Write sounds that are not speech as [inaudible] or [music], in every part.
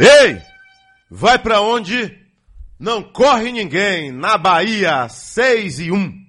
Ei! Vai pra onde? Não corre ninguém. Na Bahia, 6 e 1.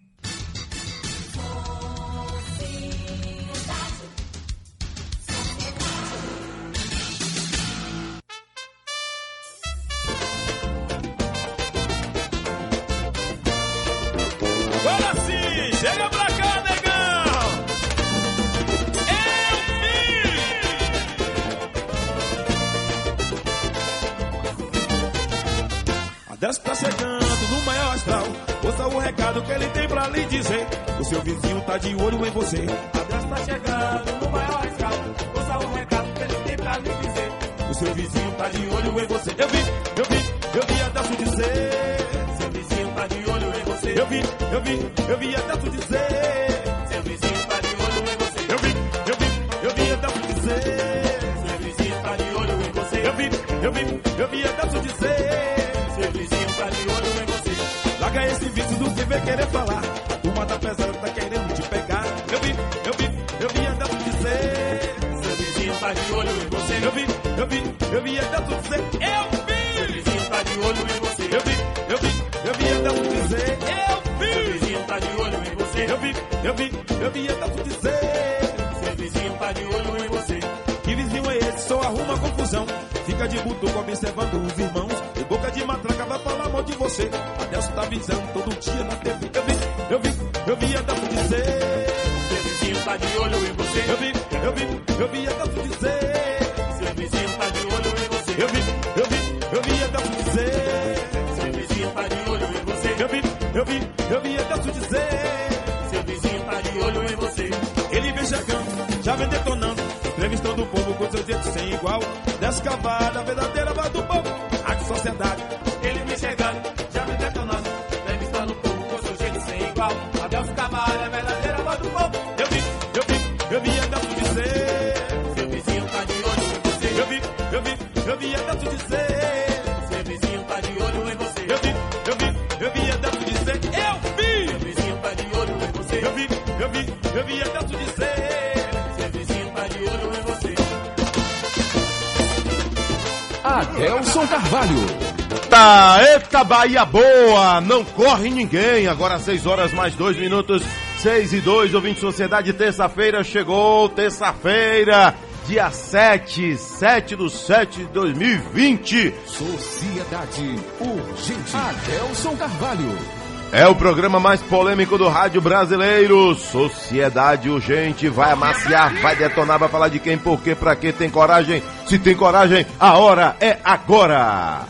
Bahia boa, não corre ninguém. Agora 6 horas mais 2 minutos, 6 e 2, ouvinte Sociedade, terça-feira chegou, terça-feira, dia 7, 7 do 7 de 2020. Sociedade Urgente. Adelson Carvalho. É o programa mais polêmico do rádio brasileiro. Sociedade Urgente vai amaciar, vai detonar, vai falar de quem, por quê, pra quê, tem coragem. Se tem coragem, a hora é agora.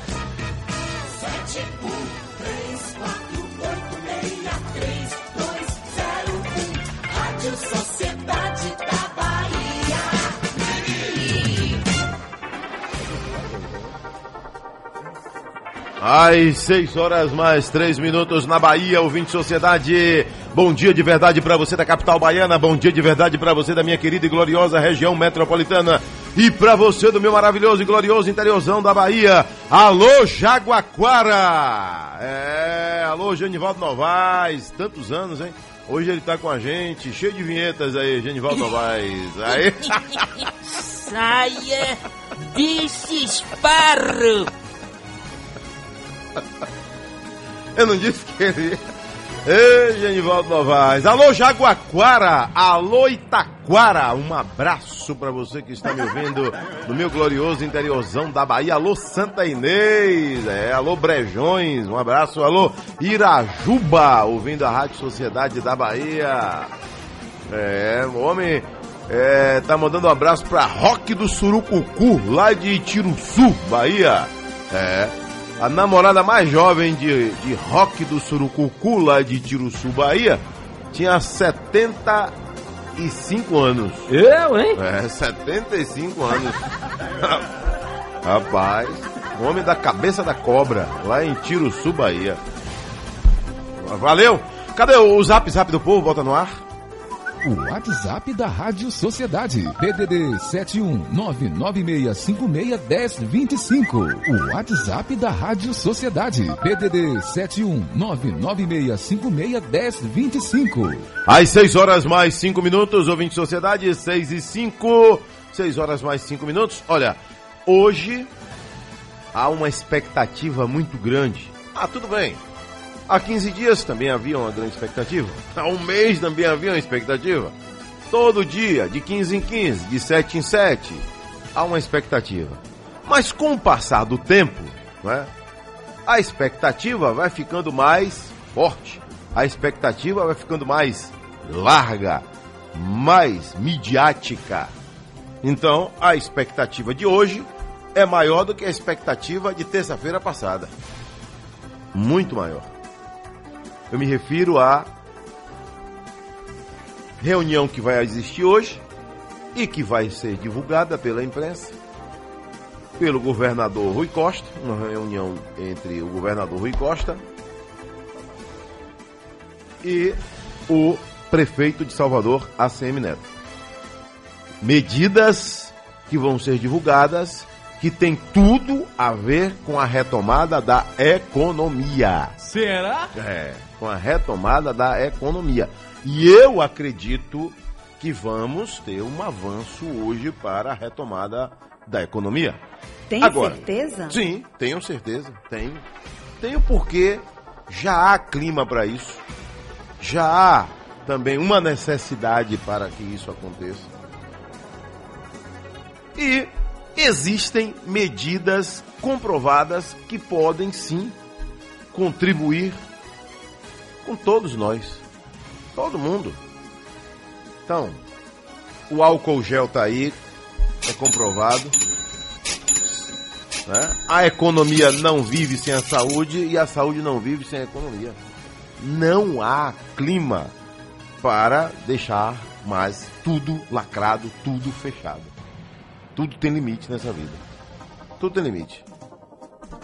Às 6 horas mais 3 minutos na Bahia, ouvinte Sociedade. Bom dia de verdade para você da capital baiana, bom dia de verdade para você da minha querida e gloriosa região metropolitana e para você do meu maravilhoso e glorioso interiorzão da Bahia. Alô Jaguaquara! É, alô Genivaldo Novaes, tantos anos, hein? Hoje ele tá com a gente, cheio de vinhetas aí, Genivaldo [laughs] Novaes. Aí. Saia desse esparro! [laughs] Eu não disse que ele. Ei, Genivaldo Novaes. Alô, Jaguaquara. Alô, Itaquara. Um abraço pra você que está me ouvindo no meu glorioso interiorzão da Bahia. Alô, Santa Inês. É, alô, Brejões. Um abraço. Alô, Irajuba. Ouvindo a Rádio Sociedade da Bahia. É, o homem é, tá mandando um abraço pra Rock do Surucucu, lá de Tiruçu, Bahia. É, a namorada mais jovem de, de Rock do Surucucu, lá de Tiruçu, Bahia, tinha 75 anos. Eu, hein? É, 75 anos. [laughs] Rapaz, o homem da cabeça da cobra, lá em Tiruçu, Bahia. Valeu! Cadê o zap zap do povo? Volta no ar. O WhatsApp da Rádio Sociedade. PDD 71996561025. O WhatsApp da Rádio Sociedade. PDD 71996561025. Às 6 horas mais 5 minutos, ouvinte Sociedade, 6 e 5. 6 horas mais 5 minutos. Olha, hoje há uma expectativa muito grande. Ah, tudo bem. Há 15 dias também havia uma grande expectativa. Há um mês também havia uma expectativa. Todo dia, de 15 em 15, de 7 em 7, há uma expectativa. Mas com o passar do tempo, né, a expectativa vai ficando mais forte. A expectativa vai ficando mais larga, mais midiática. Então, a expectativa de hoje é maior do que a expectativa de terça-feira passada. Muito maior. Eu me refiro à reunião que vai existir hoje e que vai ser divulgada pela imprensa, pelo governador Rui Costa, uma reunião entre o governador Rui Costa e o prefeito de Salvador, ACM Neto. Medidas que vão ser divulgadas que tem tudo a ver com a retomada da economia. Será? É, com a retomada da economia. E eu acredito que vamos ter um avanço hoje para a retomada da economia. Tem Agora, certeza? Sim, tenho certeza, tenho. Tenho porque já há clima para isso. Já há também uma necessidade para que isso aconteça. E existem medidas comprovadas que podem sim contribuir com todos nós. Todo mundo. Então, o álcool gel tá aí, é comprovado. Né? A economia não vive sem a saúde e a saúde não vive sem a economia. Não há clima para deixar mais tudo lacrado, tudo fechado. Tudo tem limite nessa vida. Tudo tem limite.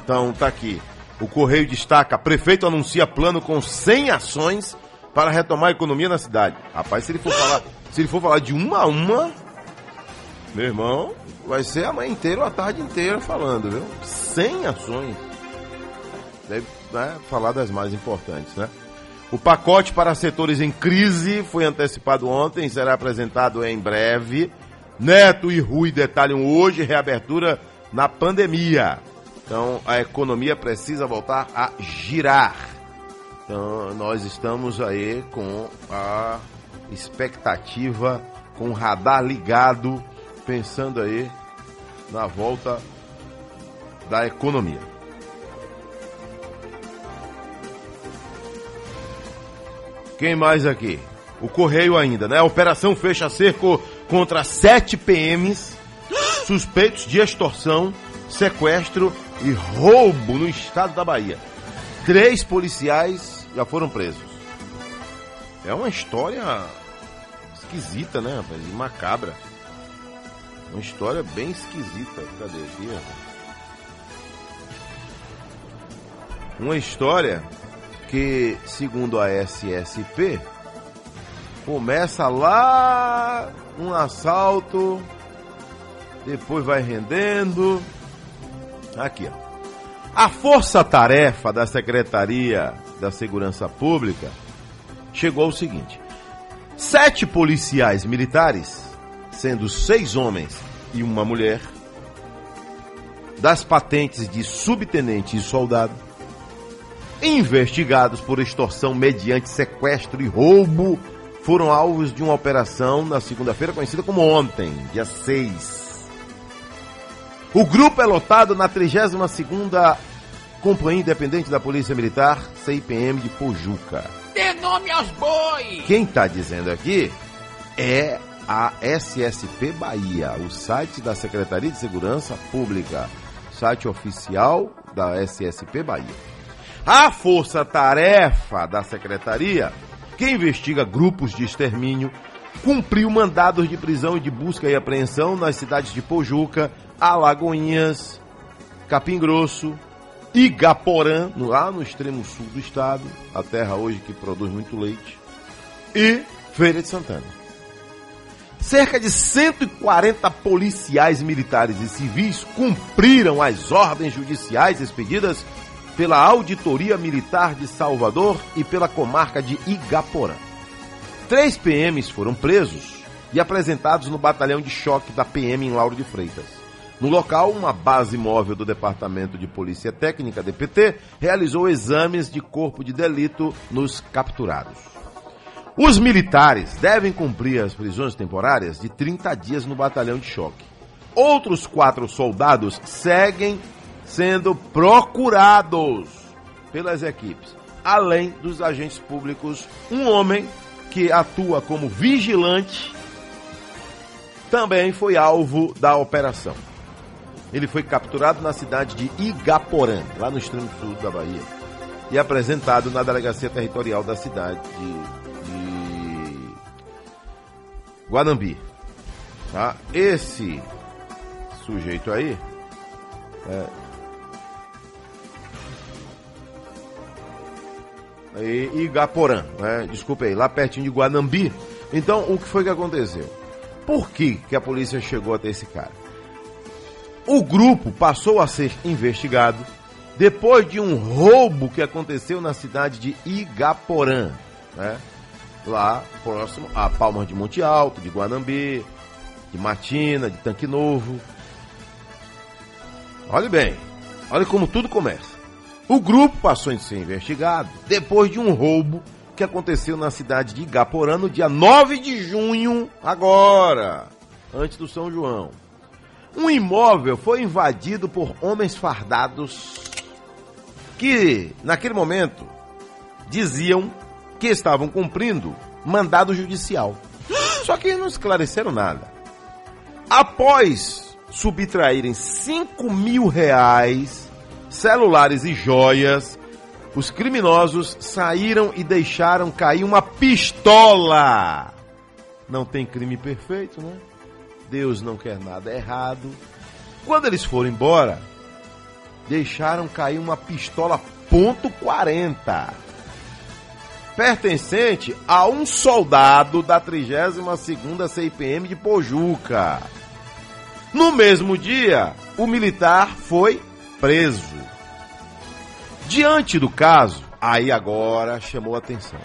Então tá aqui. O Correio destaca: prefeito anuncia plano com 100 ações para retomar a economia na cidade. Rapaz, se ele for falar, se ele for falar de uma a uma, meu irmão, vai ser a manhã inteira ou a tarde inteira falando, viu? 100 ações. Deve né, falar das mais importantes, né? O pacote para setores em crise foi antecipado ontem, será apresentado em breve. Neto e Rui detalham hoje reabertura na pandemia. Então a economia precisa voltar a girar. Então nós estamos aí com a expectativa, com o radar ligado, pensando aí na volta da economia. Quem mais aqui? O Correio ainda, né? A operação fecha cerco contra sete PMs [gasps] suspeitos de extorsão, sequestro e roubo no estado da Bahia. Três policiais já foram presos. É uma história esquisita, né, rapaz? E macabra. Uma história bem esquisita. Cadê aqui? Uma história que, segundo a SSP, começa lá um assalto, depois vai rendendo. Aqui, ó. A força-tarefa da Secretaria da Segurança Pública chegou ao seguinte: sete policiais militares, sendo seis homens e uma mulher, das patentes de subtenente e soldado, investigados por extorsão mediante sequestro e roubo, foram alvos de uma operação na segunda-feira conhecida como ontem, dia 6. O grupo é lotado na 32ª Companhia Independente da Polícia Militar, CIPM de Pojuca. Dê nome aos bois! Quem está dizendo aqui é a SSP Bahia, o site da Secretaria de Segurança Pública, site oficial da SSP Bahia. A força-tarefa da secretaria, que investiga grupos de extermínio, cumpriu mandados de prisão e de busca e apreensão nas cidades de Pojuca, Alagoinhas, Capim Grosso, Igaporã, lá no extremo sul do estado, a terra hoje que produz muito leite, e Feira de Santana. Cerca de 140 policiais militares e civis cumpriram as ordens judiciais expedidas pela Auditoria Militar de Salvador e pela comarca de Igaporã. Três PMs foram presos e apresentados no batalhão de choque da PM em Lauro de Freitas. No local, uma base móvel do Departamento de Polícia Técnica, DPT, realizou exames de corpo de delito nos capturados. Os militares devem cumprir as prisões temporárias de 30 dias no batalhão de choque. Outros quatro soldados seguem sendo procurados pelas equipes, além dos agentes públicos. Um homem que atua como vigilante também foi alvo da operação. Ele foi capturado na cidade de Igaporã, lá no extremo sul da Bahia, e apresentado na delegacia territorial da cidade de, de Guanambi. Tá? Esse sujeito aí é, Igaporã, né? Desculpe aí, lá pertinho de Guanambi. Então, o que foi que aconteceu? Por que, que a polícia chegou até esse cara? O grupo passou a ser investigado depois de um roubo que aconteceu na cidade de Igaporã, né? Lá próximo a Palmas de Monte Alto, de Guanambi, de Matina, de Tanque Novo. Olhe bem, olha como tudo começa. O grupo passou a ser investigado depois de um roubo que aconteceu na cidade de Igaporã no dia 9 de junho, agora, antes do São João. Um imóvel foi invadido por homens fardados que, naquele momento, diziam que estavam cumprindo mandado judicial. Só que não esclareceram nada. Após subtraírem 5 mil reais, celulares e joias, os criminosos saíram e deixaram cair uma pistola. Não tem crime perfeito, né? Deus não quer nada errado. Quando eles foram embora, deixaram cair uma pistola ponto .40, pertencente a um soldado da 32ª CIPM de Pojuca. No mesmo dia, o militar foi preso. Diante do caso, aí agora chamou atenção.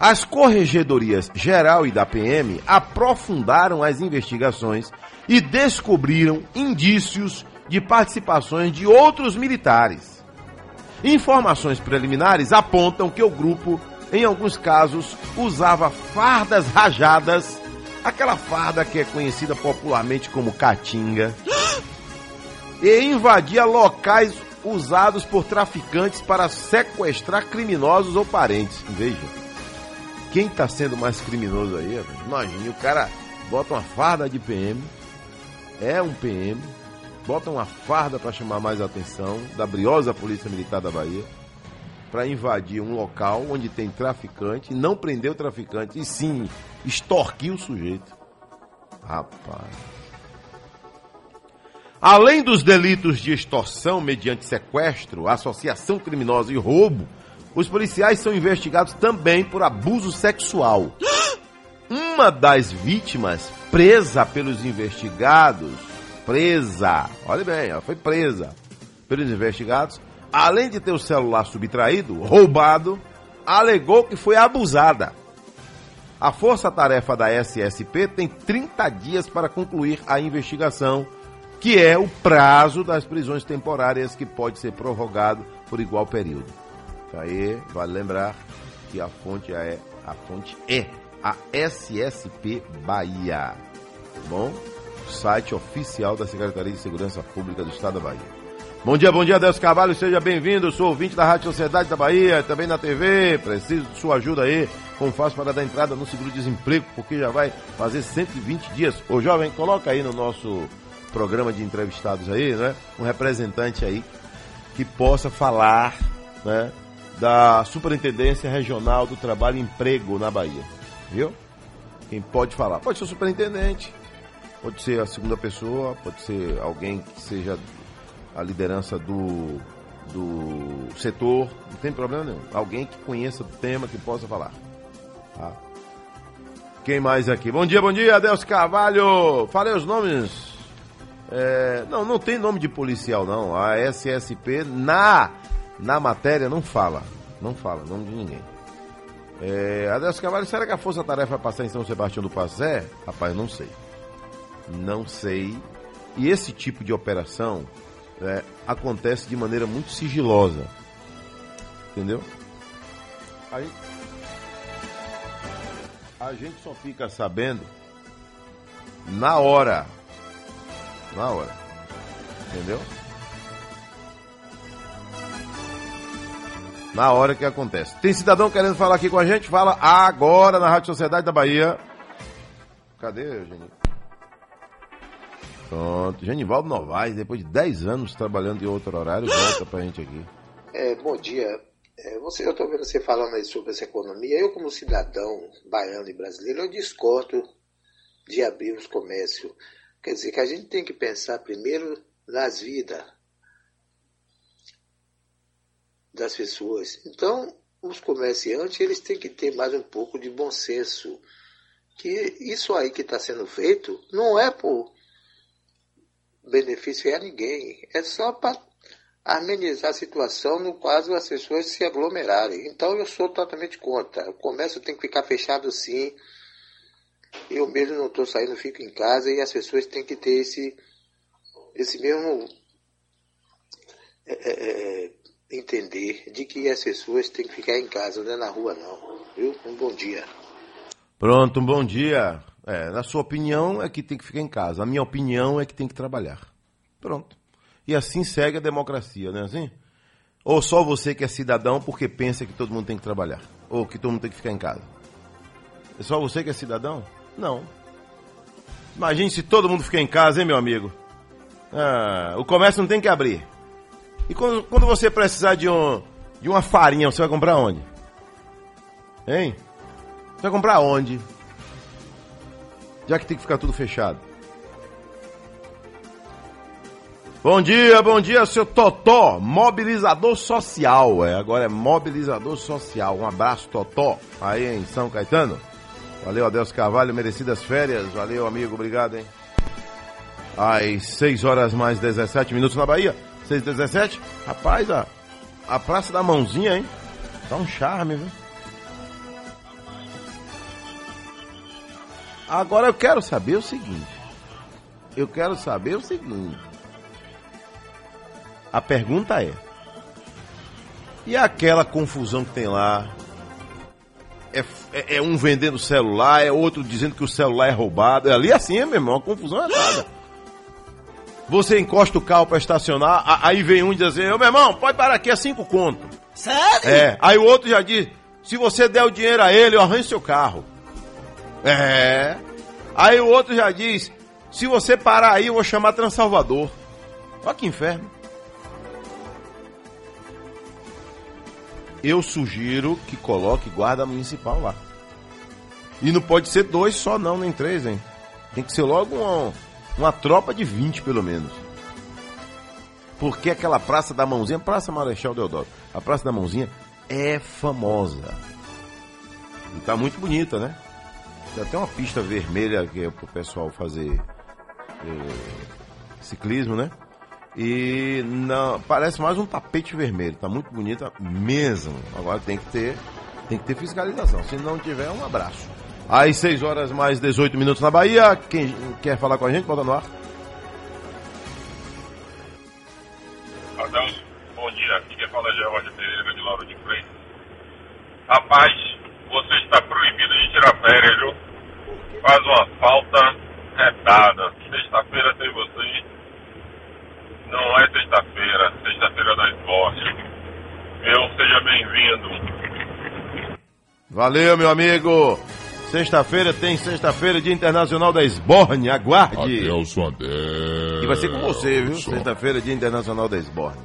As corregedorias geral e da PM aprofundaram as investigações e descobriram indícios de participações de outros militares. Informações preliminares apontam que o grupo, em alguns casos, usava fardas rajadas, aquela farda que é conhecida popularmente como caatinga, e invadia locais usados por traficantes para sequestrar criminosos ou parentes. Veja. Quem está sendo mais criminoso aí? rapaz? Imagine, o cara bota uma farda de PM, é um PM, bota uma farda para chamar mais atenção da briosa Polícia Militar da Bahia, para invadir um local onde tem traficante, não prender o traficante, e sim extorquir o sujeito. Rapaz. Além dos delitos de extorsão mediante sequestro, associação criminosa e roubo, os policiais são investigados também por abuso sexual. Uma das vítimas, presa pelos investigados, presa, olha bem, ela foi presa pelos investigados, além de ter o celular subtraído, roubado, alegou que foi abusada. A força-tarefa da SSP tem 30 dias para concluir a investigação, que é o prazo das prisões temporárias que pode ser prorrogado por igual período. Aí, vale lembrar que a fonte é a fonte é a SSP Bahia. Tá bom? Site oficial da Secretaria de Segurança Pública do Estado da Bahia. Bom dia, bom dia, Deus Carvalho, seja bem-vindo. Sou ouvinte da Rádio Sociedade da Bahia, também na TV. Preciso de sua ajuda aí. Como faço para dar entrada no seguro-desemprego, porque já vai fazer 120 dias. Ô jovem, coloca aí no nosso programa de entrevistados aí, né? Um representante aí que possa falar, né? Da Superintendência Regional do Trabalho e Emprego na Bahia. Viu? Quem pode falar? Pode ser o superintendente, pode ser a segunda pessoa, pode ser alguém que seja a liderança do, do setor, não tem problema nenhum. Alguém que conheça o tema, que possa falar. Tá? Quem mais aqui? Bom dia, bom dia, Adelso Carvalho. Falei os nomes. É, não, não tem nome de policial, não. A SSP na, na matéria não fala. Não fala, nome de ninguém. É, Adelso Carvalho, será que a Força Tarefa vai passar em São Sebastião do Passé? Rapaz, não sei. Não sei. E esse tipo de operação é, acontece de maneira muito sigilosa. Entendeu? Aí, a gente só fica sabendo na hora. Na hora. Entendeu? Na hora que acontece. Tem cidadão querendo falar aqui com a gente? Fala agora na Rádio Sociedade da Bahia. Cadê, Eugênio? Pronto. Genivaldo Novaes, depois de 10 anos trabalhando em outro horário, volta pra gente aqui. É, bom dia. É, você, eu estou vendo você falando aí sobre essa economia. Eu, como cidadão baiano e brasileiro, eu discordo de abrir os comércios. Quer dizer que a gente tem que pensar primeiro nas vidas das pessoas. Então, os comerciantes eles têm que ter mais um pouco de bom senso. Que isso aí que está sendo feito não é por benefício a ninguém, é só para amenizar a situação no caso as pessoas se aglomerarem. Então eu sou totalmente contra. O comércio tem que ficar fechado sim. Eu mesmo não estou saindo, fico em casa e as pessoas têm que ter esse, esse mesmo é, é, é entender de que as pessoas têm que ficar em casa, não é na rua não. Viu? Um bom dia. Pronto, um bom dia. É, na sua opinião é que tem que ficar em casa. A minha opinião é que tem que trabalhar. Pronto. E assim segue a democracia, não é assim? Ou só você que é cidadão porque pensa que todo mundo tem que trabalhar? Ou que todo mundo tem que ficar em casa? É só você que é cidadão? Não. Imagine se todo mundo ficar em casa, hein, meu amigo? Ah, o comércio não tem que abrir. E quando, quando você precisar de, um, de uma farinha, você vai comprar onde? Hein? Você vai comprar onde? Já que tem que ficar tudo fechado. Bom dia, bom dia, seu Totó, mobilizador social. É, agora é mobilizador social. Um abraço, Totó, aí em São Caetano. Valeu, Adelso Carvalho, merecidas férias. Valeu, amigo, obrigado, hein? Às 6 horas mais 17 minutos na Bahia. 6 e 17 Rapaz, a, a Praça da Mãozinha, hein? Tá um charme, viu? Agora eu quero saber o seguinte. Eu quero saber o seguinte. A pergunta é: e aquela confusão que tem lá? É, é, é um vendendo celular, é outro dizendo que o celular é roubado. É ali assim, meu irmão, a confusão é nada. Você encosta o carro para estacionar, aí vem um e diz assim: meu irmão, pode parar aqui, é cinco conto. Sério? É, aí o outro já diz: se você der o dinheiro a ele, eu arranjo seu carro. É. Aí o outro já diz: se você parar aí, eu vou chamar Transalvador. Olha que inferno. Eu sugiro que coloque guarda municipal lá. E não pode ser dois só, não, nem três, hein? Tem que ser logo uma, uma tropa de 20, pelo menos. Porque aquela Praça da Mãozinha, Praça Marechal Deodoro, a Praça da Mãozinha é famosa. E tá muito bonita, né? Tem até uma pista vermelha que é pro pessoal fazer eh, ciclismo, né? E não, parece mais um tapete vermelho, tá muito bonita mesmo. Agora tem que ter, tem que ter fiscalização. Se não tiver, um abraço. Às 6 horas mais 18 minutos na Bahia. Quem quer falar com a gente, bota no ar. Adelso, bom dia. Aqui quem fala é George Pereira de Lauro de Freitas. Rapaz, você está proibido de tirar férias, viu? Faz uma falta retada. Sexta-feira tem você. Não é sexta-feira, sexta-feira da esporte. Meu, seja bem-vindo. Valeu, meu amigo. Sexta-feira tem sexta-feira, Dia Internacional da Esborne. Aguarde. Adelson Adelson. E vai ser com você, viu? Sexta-feira, Dia Internacional da Esborne.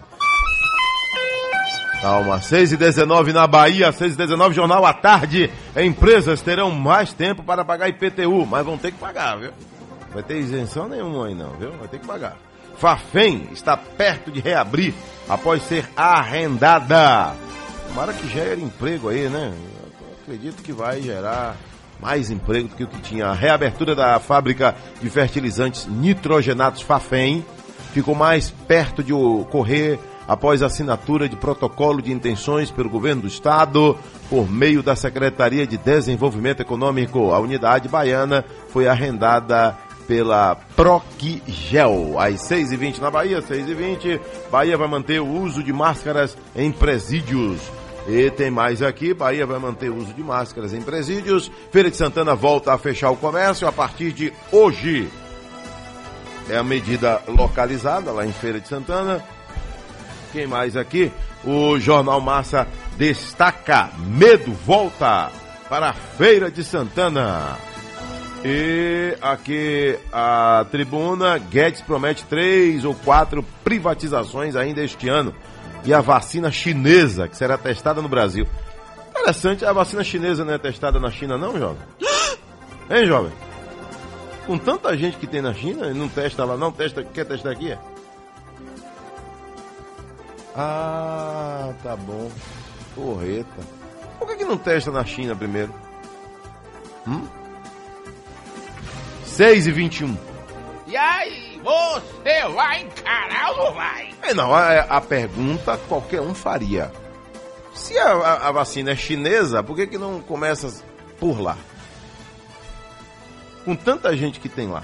Calma, 6 e 19 na Bahia, 6 e 19 Jornal à Tarde. Empresas terão mais tempo para pagar IPTU, mas vão ter que pagar, viu? Vai ter isenção nenhuma aí não, viu? Vai ter que pagar. Fafem está perto de reabrir após ser arrendada. Tomara que gere emprego aí, né? Eu acredito que vai gerar mais emprego do que o que tinha. A reabertura da fábrica de fertilizantes nitrogenados Fafem ficou mais perto de ocorrer após a assinatura de protocolo de intenções pelo governo do estado por meio da Secretaria de Desenvolvimento Econômico. A unidade baiana foi arrendada pela Procgel. Às 6h20 na Bahia, 6h20. Bahia vai manter o uso de máscaras em presídios. E tem mais aqui, Bahia vai manter o uso de máscaras em presídios. Feira de Santana volta a fechar o comércio a partir de hoje. É a medida localizada lá em Feira de Santana. Quem mais aqui? O Jornal Massa destaca: Medo volta para a Feira de Santana. E aqui a tribuna: Guedes promete três ou quatro privatizações ainda este ano. E a vacina chinesa, que será testada no Brasil. Interessante, a vacina chinesa não é testada na China, não, jovem? [gasps] Hein, jovem? Com tanta gente que tem na China, não testa lá, não testa, quer testar aqui? É? Ah, tá bom. Porreta. Por que, que não testa na China primeiro? Hum? 6 e 21. E aí, você vai encarar ou não vai? É, não, a, a pergunta qualquer um faria. Se a, a- a vacina é chinesa, por que, que não começa por lá? Com tanta gente que tem lá.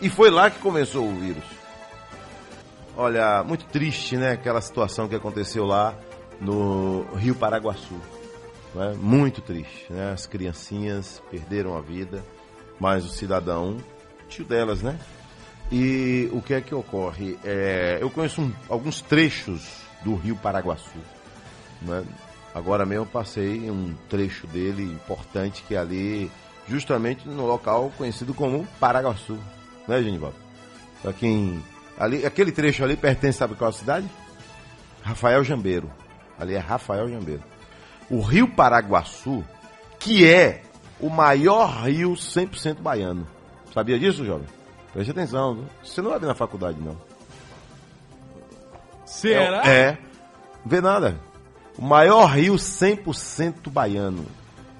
E foi lá que começou o vírus. Olha, muito triste, né? Aquela situação que aconteceu lá no Rio Paraguaçu. né? Muito triste, né? As criancinhas perderam a vida, mas o cidadão, tio delas, né? E o que é que ocorre? É, eu conheço um- alguns trechos do Rio Paraguaçu. né? Agora mesmo eu passei um trecho dele importante que é ali, justamente no local conhecido como Paraguaçu. Né, Genivaldo? Pra quem. Ali, aquele trecho ali pertence, sabe qual cidade? Rafael Jambeiro. Ali é Rafael Jambeiro. O Rio Paraguaçu, que é o maior rio 100% baiano. Sabia disso, jovem? Preste atenção? Você não vai ver na faculdade, não. Será? É. é. Vê nada. O maior rio 100% baiano.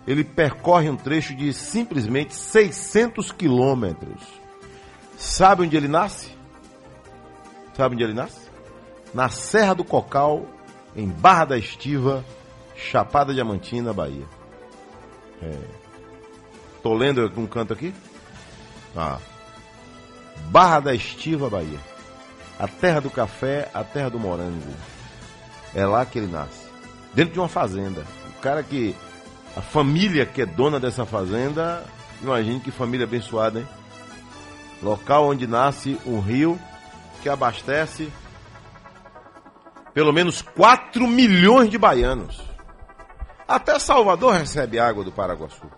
Ele percorre um trecho de simplesmente 600 quilômetros. Sabe onde ele nasce? Sabe onde ele nasce? Na Serra do Cocal, em Barra da Estiva, Chapada Diamantina, Bahia. É. Tô lendo um canto aqui? Ah. Barra da Estiva, Bahia. A terra do café, a terra do morango. É lá que ele nasce. Dentro de uma fazenda. O cara que. A família que é dona dessa fazenda. Imagine que família abençoada, hein? Local onde nasce um rio que abastece pelo menos 4 milhões de baianos. Até Salvador recebe água do Paraguaçu.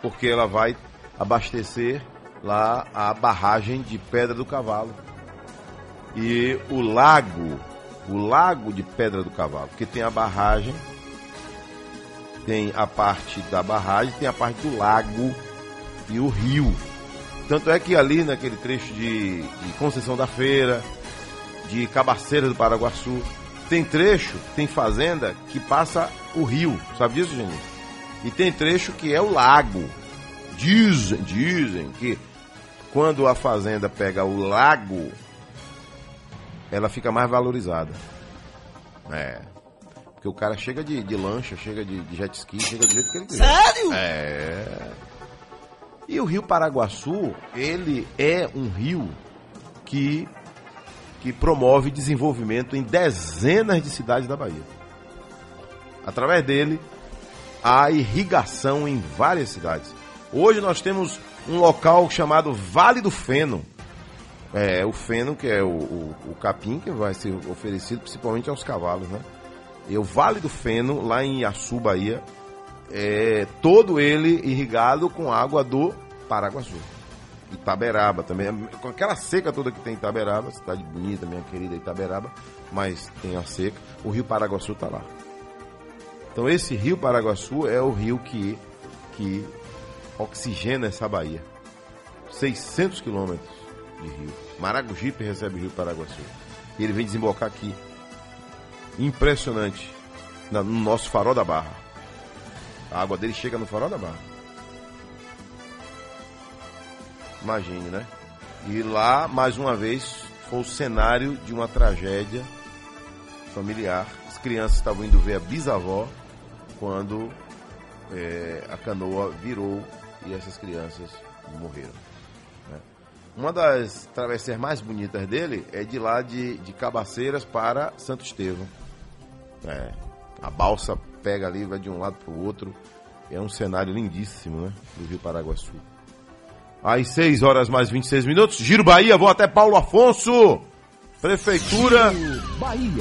Porque ela vai abastecer lá a barragem de Pedra do Cavalo. E o lago, o lago de Pedra do Cavalo, que tem a barragem, tem a parte da barragem, tem a parte do lago e o rio. Tanto é que ali naquele trecho de, de Conceição da Feira, de Cabaceiras do Paraguaçu, tem trecho, tem fazenda que passa o rio. Sabe disso, gente? E tem trecho que é o lago. Dizem, dizem que quando a fazenda pega o lago, ela fica mais valorizada. É. Porque o cara chega de, de lancha, chega de, de jet ski, chega do jeito que ele quiser. Sério? É. E o Rio Paraguaçu, ele é um rio que, que promove desenvolvimento em dezenas de cidades da Bahia. Através dele, há irrigação em várias cidades. Hoje nós temos um local chamado Vale do Feno. É, o feno, que é o, o, o capim que vai ser oferecido principalmente aos cavalos, né? E o Vale do Feno, lá em Iaçu, Bahia, é todo ele irrigado com água do Paraguaçu. Itaberaba também, com aquela seca toda que tem em Itaberaba, cidade bonita, minha querida Itaberaba, mas tem a seca, o rio Paraguaçu está lá. Então esse rio Paraguaçu é o rio que, que oxigena essa Bahia. 600 quilômetros de rio. Maragogipe recebe o rio Paraguaçu. E ele vem desembocar aqui. Impressionante. na- No nosso farol da Barra. A água dele chega no farol da Barra. Imagine, né? E lá, mais uma vez, foi o cenário de uma tragédia familiar. As crianças estavam indo ver a bisavó quando eh, a canoa virou e essas crianças morreram. uma das travessias mais bonitas dele é de lá de, de Cabaceiras para Santo Estevão. É, a balsa pega ali, vai de um lado para o outro. É um cenário lindíssimo, né? Do Rio Paraguaçu. Às 6 horas mais 26 minutos, Giro Bahia, vou até Paulo Afonso. Prefeitura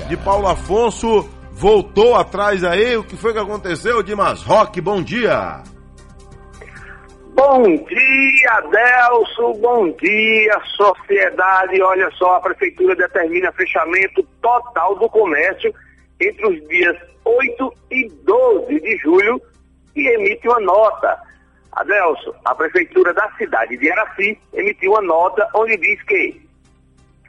de Paulo Afonso voltou atrás aí. O que foi que aconteceu? Dimas Rock, bom dia. Bom dia, Adelso. Bom dia, sociedade. Olha só, a prefeitura determina fechamento total do comércio entre os dias 8 e 12 de julho e emite uma nota. Adelso, a prefeitura da cidade de Araci emitiu uma nota onde diz que,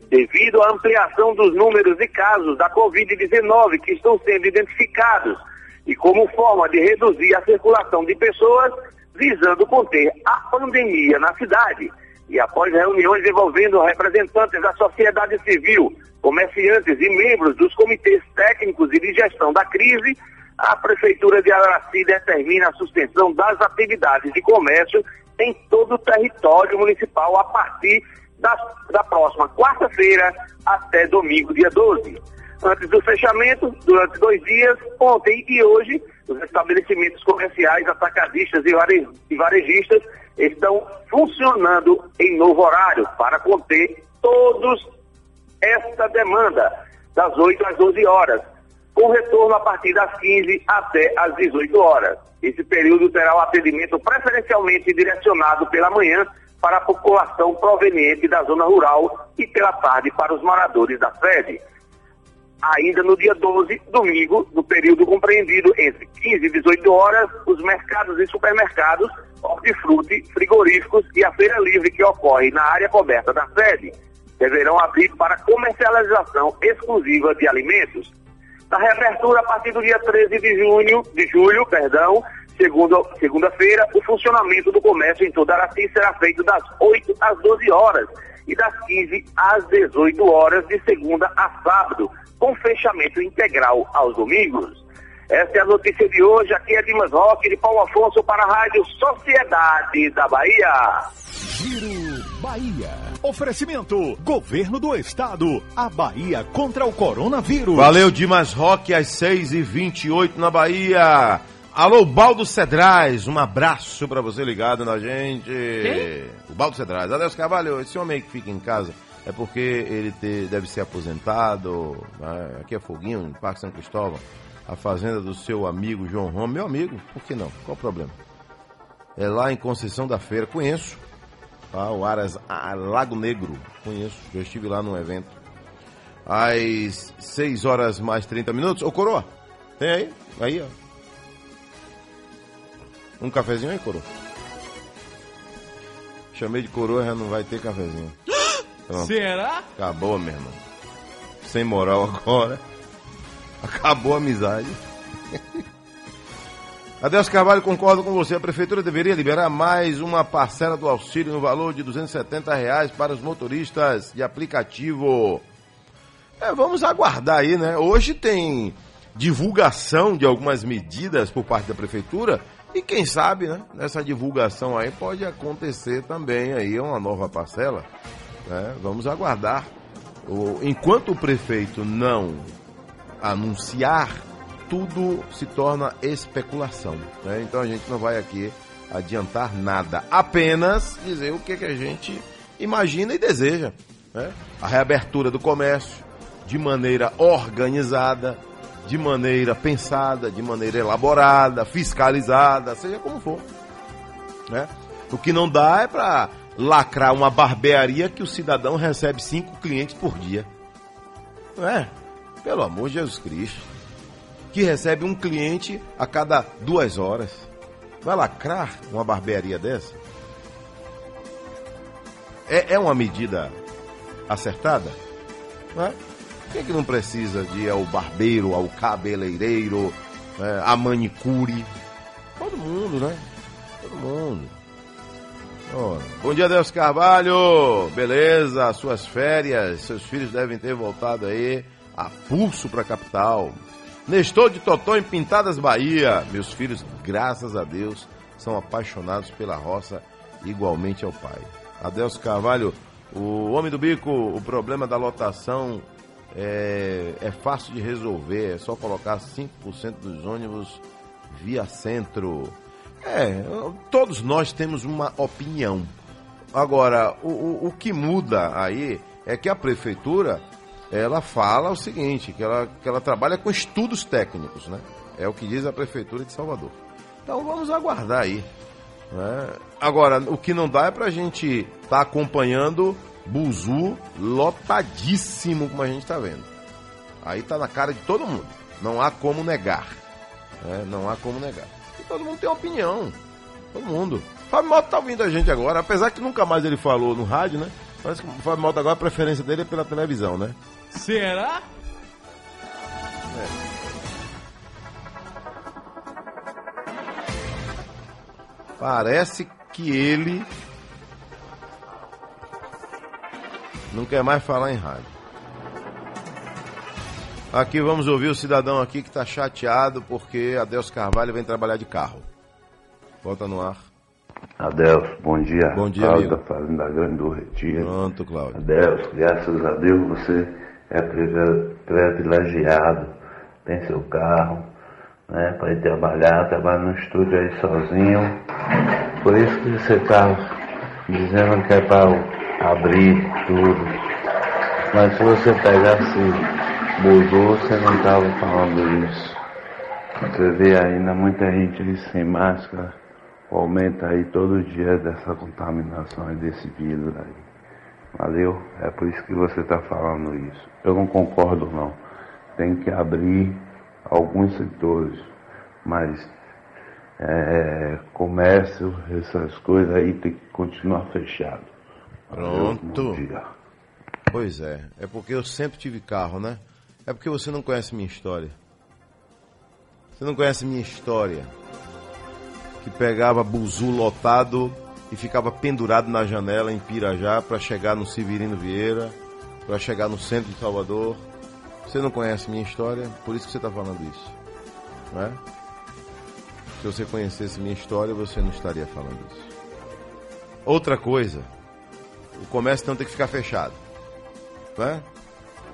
devido à ampliação dos números de casos da Covid-19 que estão sendo identificados e como forma de reduzir a circulação de pessoas, visando conter a pandemia na cidade. E após reuniões envolvendo representantes da sociedade civil, comerciantes e membros dos comitês técnicos e de gestão da crise, a Prefeitura de Araci determina a suspensão das atividades de comércio em todo o território municipal a partir da, da próxima quarta-feira até domingo, dia 12. Antes do fechamento, durante dois dias, ontem e hoje, os estabelecimentos comerciais, atacadistas e vare- varejistas estão funcionando em novo horário para conter todos esta demanda, das 8 às 12 horas, com retorno a partir das 15 até às 18 horas. Esse período terá o atendimento preferencialmente direcionado pela manhã para a população proveniente da zona rural e pela tarde para os moradores da sede. Ainda no dia 12, domingo, no período compreendido entre 15 e 18 horas, os mercados e supermercados, hortifruti, frigoríficos e a feira livre que ocorre na área coberta da sede deverão abrir para comercialização exclusiva de alimentos. Na reabertura a partir do dia 13 de junho, de julho, perdão, segunda-feira, o funcionamento do comércio em toda Araci será feito das 8 às 12 horas e das 15 às 18 horas de segunda a sábado, com fechamento integral aos domingos. Essa é a notícia de hoje. Aqui é Dimas Roque, de Paulo Afonso, para a Rádio Sociedade da Bahia. Giro Bahia. Oferecimento: Governo do Estado. A Bahia contra o coronavírus. Valeu, Dimas Rock, às 6h28 na Bahia. Alô, Baldo Cedrais, um abraço pra você ligado na gente. Quem? O Baldo Cedrais. Adeus Carvalho, esse homem aí que fica em casa é porque ele te- deve ser aposentado. né? Aqui é Foguinho, no Parque São Cristóvão. A fazenda do seu amigo João Roma. Meu amigo, por que não? Qual o problema? É lá em Conceição da Feira, conheço. Tá? O Aras a- Lago Negro, conheço. Já estive lá num evento às 6 horas mais 30 minutos. Ô, Coroa, tem aí? Aí, ó. Um cafezinho aí, Coroa? Chamei de Coroa, já não vai ter cafezinho. [gasps] Pronto, Será? acabou, meu irmão. Sem moral agora. [laughs] Acabou a amizade. [laughs] Adeus Carvalho, concordo com você. A prefeitura deveria liberar mais uma parcela do auxílio no valor de 270 reais para os motoristas de aplicativo. É, vamos aguardar aí, né? Hoje tem divulgação de algumas medidas por parte da prefeitura e quem sabe, né? Nessa divulgação aí pode acontecer também aí uma nova parcela. né? Vamos aguardar. O- enquanto o prefeito não anunciar, tudo se torna especulação. né? Então a gente não vai aqui adiantar nada, apenas dizer o que, que a gente imagina e deseja. né? A reabertura do comércio de maneira organizada, de maneira pensada, de maneira elaborada, fiscalizada, seja como for. né? O que não dá é para lacrar uma barbearia que o cidadão recebe cinco clientes por dia. Não é? Pelo amor de Jesus Cristo. Que recebe um cliente a cada duas horas. Vai lacrar uma barbearia dessa? É, é uma medida acertada? Não é? Por que, que não precisa de ir ao barbeiro, ao cabeleireiro, né, a manicure? Todo mundo, né? Todo mundo. Ora, Bom dia, Deus Carvalho. Beleza, suas férias. Seus filhos devem ter voltado aí a pulso para a capital. Nestor de Totó em Pintadas, Bahia. Meus filhos, graças a Deus, são apaixonados pela roça igualmente ao pai. Adelso Carvalho, O Homem do Bico, o problema da lotação é, é fácil de resolver, é só colocar 5% dos ônibus via centro. É, todos nós temos uma opinião. Agora, o, o, o que muda aí é que a prefeitura ela fala o seguinte, que ela, que ela trabalha com estudos técnicos, né? É o que diz a prefeitura de Salvador. Então vamos aguardar aí. né? Agora, o que não dá é pra gente estar tá acompanhando Buzu lotadíssimo, como a gente tá vendo. Aí tá na cara de todo mundo. Não há como negar. né? Não há como negar. E todo mundo tem opinião. Todo mundo. Fábio Mota tá ouvindo a gente agora, apesar que nunca mais ele falou no rádio, né? Parece que o Fábio Mota agora a preferência dele é pela televisão, né? Será? Parece que ele não quer mais falar em rádio. Aqui vamos ouvir o cidadão aqui que está chateado porque Adelso Carvalho vem trabalhar de carro. Volta no ar. Adelso, bom dia. Bom dia, Cláudio amigo. da Fazenda Grande do Retiro. Pronto, Cláudio. Adelso, graças a Deus você é privi- privilegiado, tem seu carro, né, para ir trabalhar, trabalha no estúdio aí sozinho. Por isso que você está dizendo que é para abrir tudo. Mas se você pegasse Buzu, você não estava falando isso. Você vê ainda muita gente aí sem máscara, o aumento aí todo dia dessa contaminação e desse vírus aí. Valeu? É por isso que você está falando isso. Eu não concordo não. Tem que abrir alguns setores, mas é, comércio, essas coisas aí tem que continuar fechado. Pronto. Pois é, é porque eu sempre tive carro, né? É porque você não conhece minha história. Você não conhece minha história. Que pegava buzu lotado e ficava pendurado na janela em Pirajá para chegar no Severino Vieira, para chegar no centro de Salvador. Você não conhece minha história, por isso que você está falando isso. Não é? Se você conhecesse minha história, você não estaria falando isso. Outra coisa, o comércio não tem que ficar fechado. Né?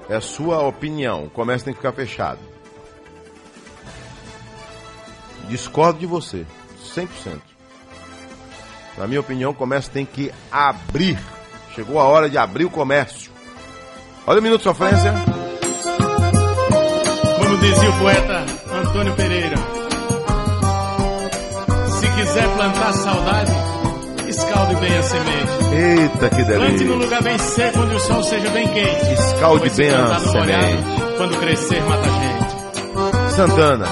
É a sua opinião. O comércio tem que ficar fechado. Discordo de você, 100%. Na minha opinião, o comércio tem que abrir. Chegou a hora de abrir o comércio. Olha o minuto sofrência. Como dizia o poeta Antônio Pereira, se quiser plantar saudade, escalde bem a semente. Eita, que Plante delícia. num lugar bem seco onde o sol seja bem quente. Escalde Pois bem a no molhado, semente. Quando crescer, mata a gente. Santana,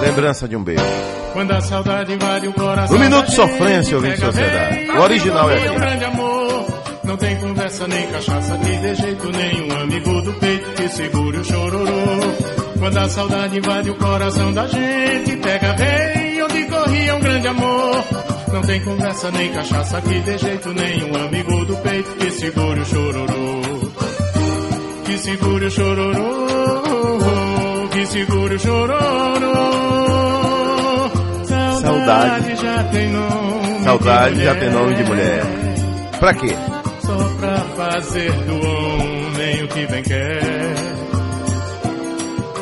lembrança de um beijo. Quando a saudade invade o coração. No Minuto de Sofrência, ouvinte Sociedade. O original é aqui. um grande amor. Não tem conversa nem cachaça aqui de jeito nenhum. Amigo do peito que segure o chororô. Quando a saudade invade o coração da gente, pega bem onde corria um grande amor. Não tem conversa nem cachaça aqui de jeito nenhum. Amigo do peito que segure o chororô. Que segure o chororô. Que segure o chororô. Saudade. já tem nome. Saudade de já tem nome de mulher. Pra quê? Só pra fazer do homem o que bem quer.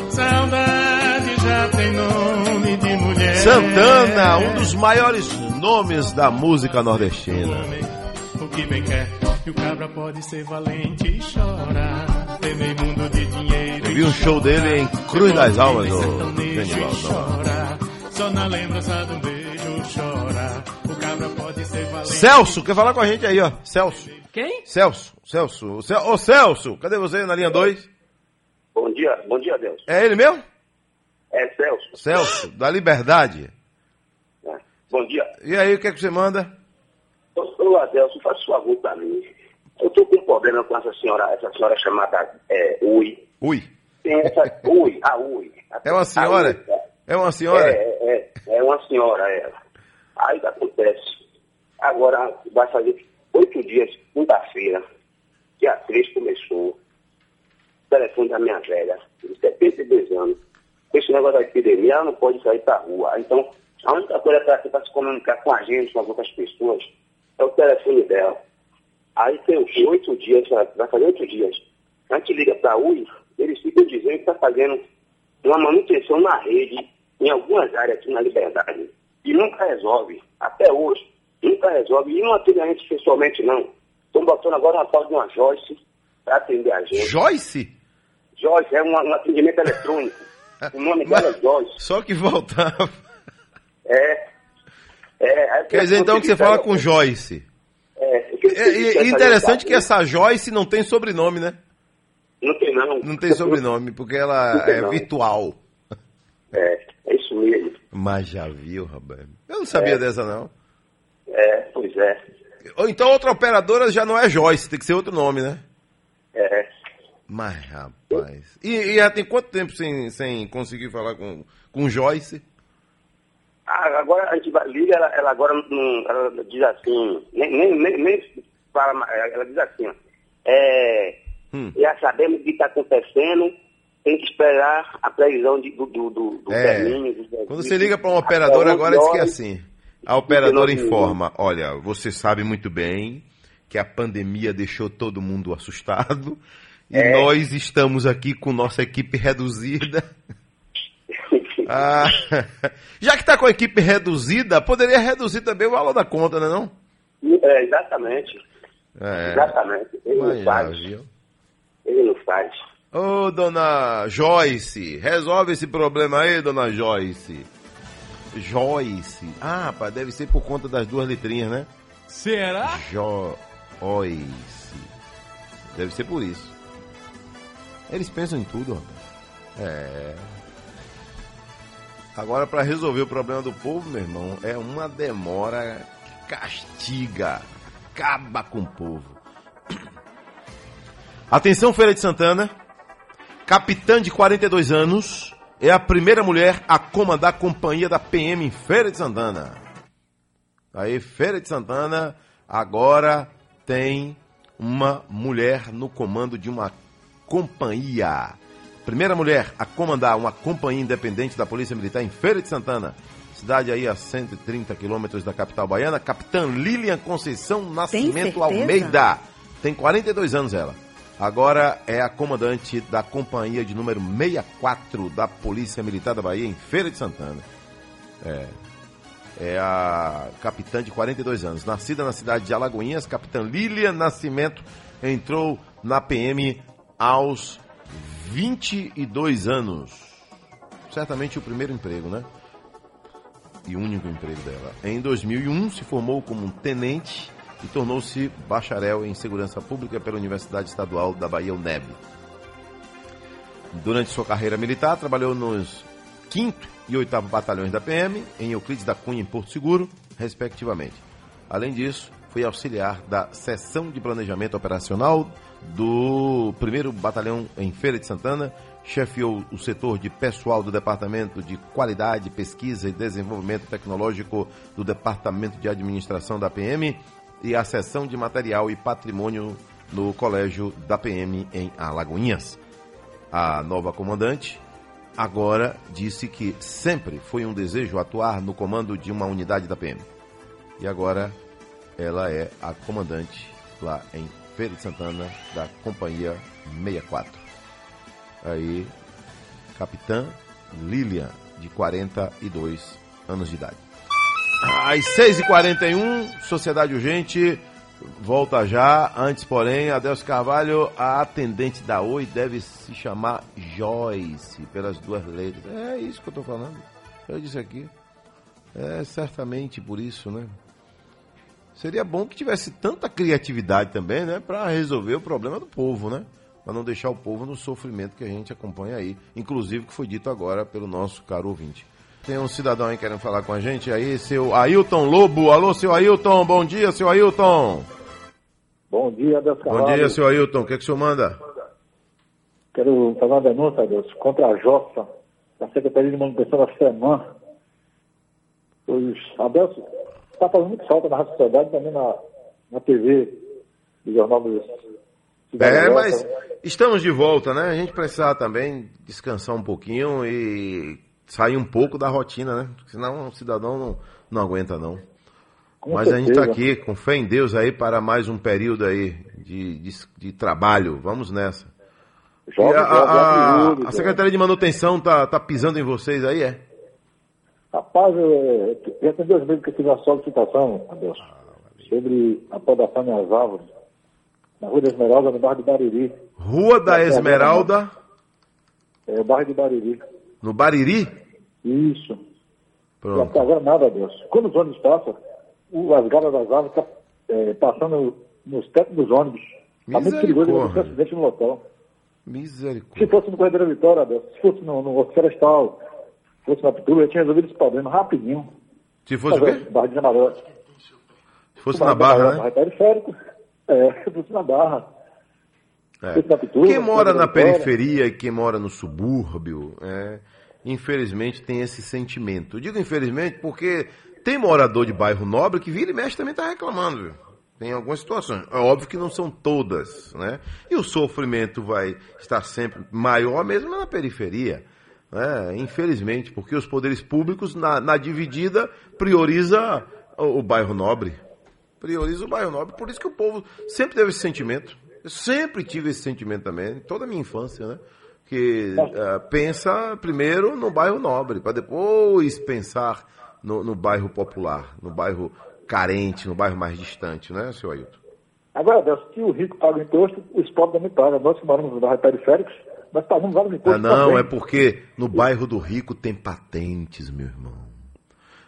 Saudade já tem nome de mulher. Santana, um dos maiores nomes da música nordestina. o que bem quer. E o cabra pode ser valente e chorar. Ter meio mundo de dinheiro. Eu vi um show dele em. Cruz das Almas, ô, Genivaldo. chorar. Só na lembrança de um beijo chora. O cabra pode ser valente. Celso, quer falar com a gente aí, ó. Celso. Quem? Celso, Celso. O Cel- Ô, Celso, cadê você na linha 2? Bom dia, bom dia, Deus. É ele mesmo? É Celso. Celso, da Liberdade. Bom dia. E aí, o que é que você manda? Ô, ô Adelso, faz um favor pra mim. Eu tô com um problema com essa senhora, essa senhora chamada é, Ui. Ui. Tem essa. Ui, a Ui. É uma senhora? A Ui, É uma senhora? É, é, é uma senhora ela. Aí o que acontece? Agora vai fazer oito dias, quinta-feira, dia 3 começou. O telefone da minha velha, de 72 anos. Esse negócio da epidemia, ela não pode sair pra rua. Então, a única coisa que para se comunicar com a gente, com as outras pessoas, é o telefone dela. Aí tem quê? Oito dias, vai fazer oito dias. A gente liga para a UI, eles ficam dizendo que está fazendo uma manutenção na rede em algumas áreas aqui na Liberdade. E nunca resolve. Até hoje, nunca resolve. E não atende a gente pessoalmente, não. Estão botando agora uma tal de uma Joyce para atender a gente. Joyce? Joyce é um, um atendimento eletrônico. [laughs] O nome dela é Joyce. Só que voltava. É. é aí Quer dizer então que você fala com Joyce. É, É, interessante que essa Joyce não tem sobrenome, né? Não tem, não. Não tem sobrenome, porque ela é não. virtual. É, é isso mesmo. Mas já viu, rapaz? Eu não sabia É. dessa, não. É, pois é. Ou então outra operadora já não é Joyce, tem que ser outro nome, né? É. Mas, rapaz. E, e já tem quanto tempo sem, sem conseguir falar com, com Joyce? Ah, agora a gente liga, ela, ela agora não, ela diz assim, nem, nem, nem, nem fala, ela diz assim, ó, é, Hum. já sabemos o que está acontecendo, tem que esperar a previsão de- do, do, do, do É. termínio, do Quando você liga para uma operadora, Até agora diz que é assim. A operadora 19 informa: olha, você sabe muito bem que a pandemia deixou todo mundo assustado e É. nós estamos aqui com nossa equipe reduzida. [laughs] Ah, [laughs] já que está com a equipe reduzida, poderia reduzir também o valor da conta, né não? É, exatamente, É. exatamente. Ele Mas não faz, viu. ele não faz. Ô, dona Joyce, resolve esse problema aí, dona Joyce. Joyce. Ah, rapaz, deve ser por conta das duas letrinhas, né? Será? Joyce. Deve ser por isso. Eles pensam em tudo, rapaz. É. Agora, para resolver o problema do povo, meu irmão, é uma demora que castiga, acaba com o povo. [clears throat] Atenção, Feira de Santana. Capitã de 42 anos é a primeira mulher a comandar a companhia da PM em Feira de Santana. Aí, Feira de Santana agora tem uma mulher no comando de uma companhia. Primeira mulher a comandar uma companhia independente da Polícia Militar em Feira de Santana. Cidade aí a 130 quilômetros da capital baiana. Capitã Lilian Conceição Nascimento? Almeida. Tem 42 anos ela. Agora é a comandante da companhia de número 64 da Polícia Militar da Bahia em Feira de Santana. É. É a capitã de 42 anos. Nascida na cidade de Alagoinhas, capitã Lilian Nascimento entrou na PM aos 22 anos. Certamente o primeiro emprego, né? E único emprego dela. Em 2001 se formou como um tenente e tornou-se bacharel em segurança pública pela Universidade Estadual da Bahia, UNEB. Durante sua carreira militar, trabalhou nos 5 e 8 Batalhões da PM, em Euclides da Cunha, em Porto Seguro, respectivamente. Além disso, foi auxiliar da Seção de Planejamento Operacional do 1 Batalhão em Feira de Santana, chefiou o setor de pessoal do Departamento de Qualidade, Pesquisa e Desenvolvimento Tecnológico do Departamento de Administração da PM e a Seção de Material e Patrimônio no Colégio da PM em Alagoinhas. A nova comandante agora disse que sempre foi um desejo atuar no comando de uma unidade da PM. E agora ela é a comandante lá em Feira de Santana da Companhia 64. Aí, Capitã Lilian, de 42 anos de idade. Às 6h41, Sociedade Urgente, volta já. Antes, porém, Adelso Carvalho, a atendente da Oi deve se chamar Joyce, pelas duas letras. É isso que eu estou falando. Eu disse aqui. É certamente por isso, né? Seria bom que tivesse tanta criatividade também, né? Para resolver o problema do povo, né? Para não deixar o povo no sofrimento que a gente acompanha aí. Inclusive, que foi dito agora pelo nosso caro ouvinte. Tem um cidadão aí querendo falar com a gente aí, seu Ailton Lobo. Alô, seu Ailton, bom dia, seu Ailton. Bom dia, Deus Bom dia, seu Ailton. O que, é que o senhor manda? Quero fazer uma denúncia, Deus, contra a JOSA, da Secretaria de Manutenção da SEMAN. Pois, Adelso, está fazendo muito falta na Rádio Sociedade também na, na TV, do Jornal do Cidade É, mas né? estamos de volta, né? A gente precisava também descansar um pouquinho e sair um pouco da rotina, né? Senão o cidadão não, não aguenta, não. Com Mas a gente está certeza. aqui com fé em Deus aí para mais um período aí de, de, de trabalho. Vamos nessa. E a, a- a Secretaria de Manutenção tá, tá pisando em vocês aí, é? Rapaz, eu, já tem dois meses que eu fiz uma solicitação, Adeus, sobre a podação das árvores, na Rua da Esmeralda, no bairro de Bariri. Rua da Esmeralda, É, o bairro de Bariri. no Bariri? Isso. Pronto. até agora nada, Deus. Quando os ônibus passam, as garras das árvores estão passando nos tetos dos ônibus. Está muito perigoso acontecer acidente no local. Misericórdia. Se fosse no Corredor da Vitória, Deus, se fosse no, no Florestal, se fosse na Pitura, eu tinha resolvido esse problema rapidinho. Se fosse o Mas, quê? é, Barra de Amarelo. Se fosse na Barra, né? Barra periférico. É, se fosse na Barra. É. Na Pitura, Quem mora na periferia e quem mora no subúrbio, é, infelizmente tem esse sentimento. Eu digo infelizmente porque tem morador de bairro nobre que vira e mexe também está reclamando, viu? Tem algumas situações. É óbvio que não são todas, né? E o sofrimento vai estar sempre maior mesmo na periferia. Né? Infelizmente, porque os poderes públicos, na, na dividida, prioriza o, o bairro nobre. Prioriza o bairro nobre. Por isso que o povo sempre teve esse sentimento. Eu sempre tive esse sentimento também, toda a minha infância, né? Que eh, pensa primeiro no bairro nobre, para depois pensar no, no bairro popular, no bairro carente, no bairro mais distante, né, senhor Ailton? Agora, Deus, se o rico paga o imposto, os pobres também pagam. Nós que moramos nos bairros periféricos, nós pagamos vários Ah, impostos não, também. é porque no bairro do rico tem patentes, meu irmão.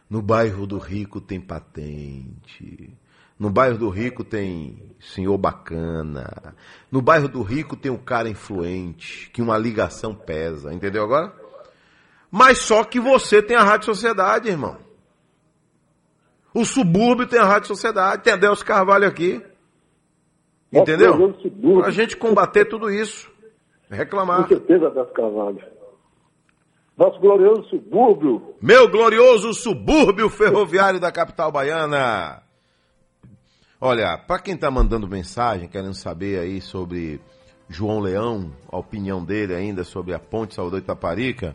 No bairro do rico tem patente. No bairro do rico tem senhor bacana. No bairro do rico tem um cara influente, que uma ligação pesa, entendeu agora? Mas só que você tem a Rádio Sociedade, irmão. O subúrbio tem a Rádio Sociedade, tem a Deus Carvalho aqui. Entendeu? Pra gente combater tudo isso. Reclamar. Com certeza, Deus Carvalho. Nosso glorioso subúrbio. Meu glorioso subúrbio ferroviário da capital baiana. Olha, para quem tá mandando mensagem, querendo saber aí sobre João Leão, a opinião dele ainda sobre a ponte Salvador Itaparica,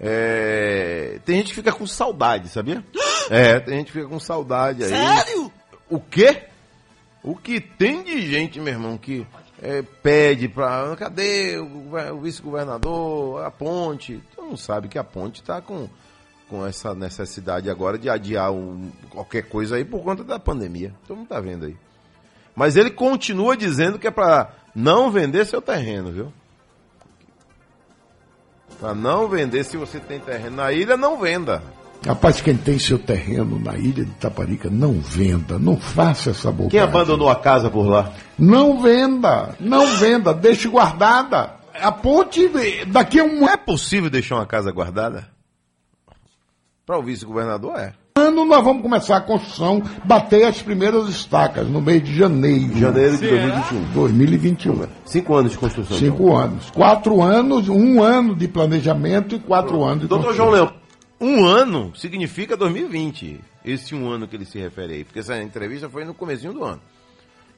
é... tem gente que fica com saudade, sabia? [gasps] É, tem gente que fica com saudade aí. Sério? O quê? O que tem de gente, meu irmão, que é, pede pra. Cadê o, o vice-governador, a ponte? Então não sabe que a ponte está com, com essa necessidade agora de adiar um- qualquer coisa aí por conta da pandemia. Todo mundo tá vendo aí. Mas ele continua dizendo que é para não vender seu terreno, viu? Para não vender, se você tem terreno na ilha, não venda. Rapaz, quem tem seu terreno na ilha de Taparica, não venda, não faça essa bobagem. Quem abandonou a casa por lá? Não venda, não venda, deixe guardada. A ponte daqui a um É possível deixar uma casa guardada? Para o vice-governador é. ano nós vamos começar a construção, bater as primeiras estacas no mês de janeiro. Janeiro de 2021. 2021. Cinco anos de construção. então. Cinco anos. Quatro anos, um ano de planejamento e quatro anos de Doutor construção. João Leão, um ano significa 2020. Esse um ano que ele se refere aí. Porque essa entrevista foi no comecinho do ano.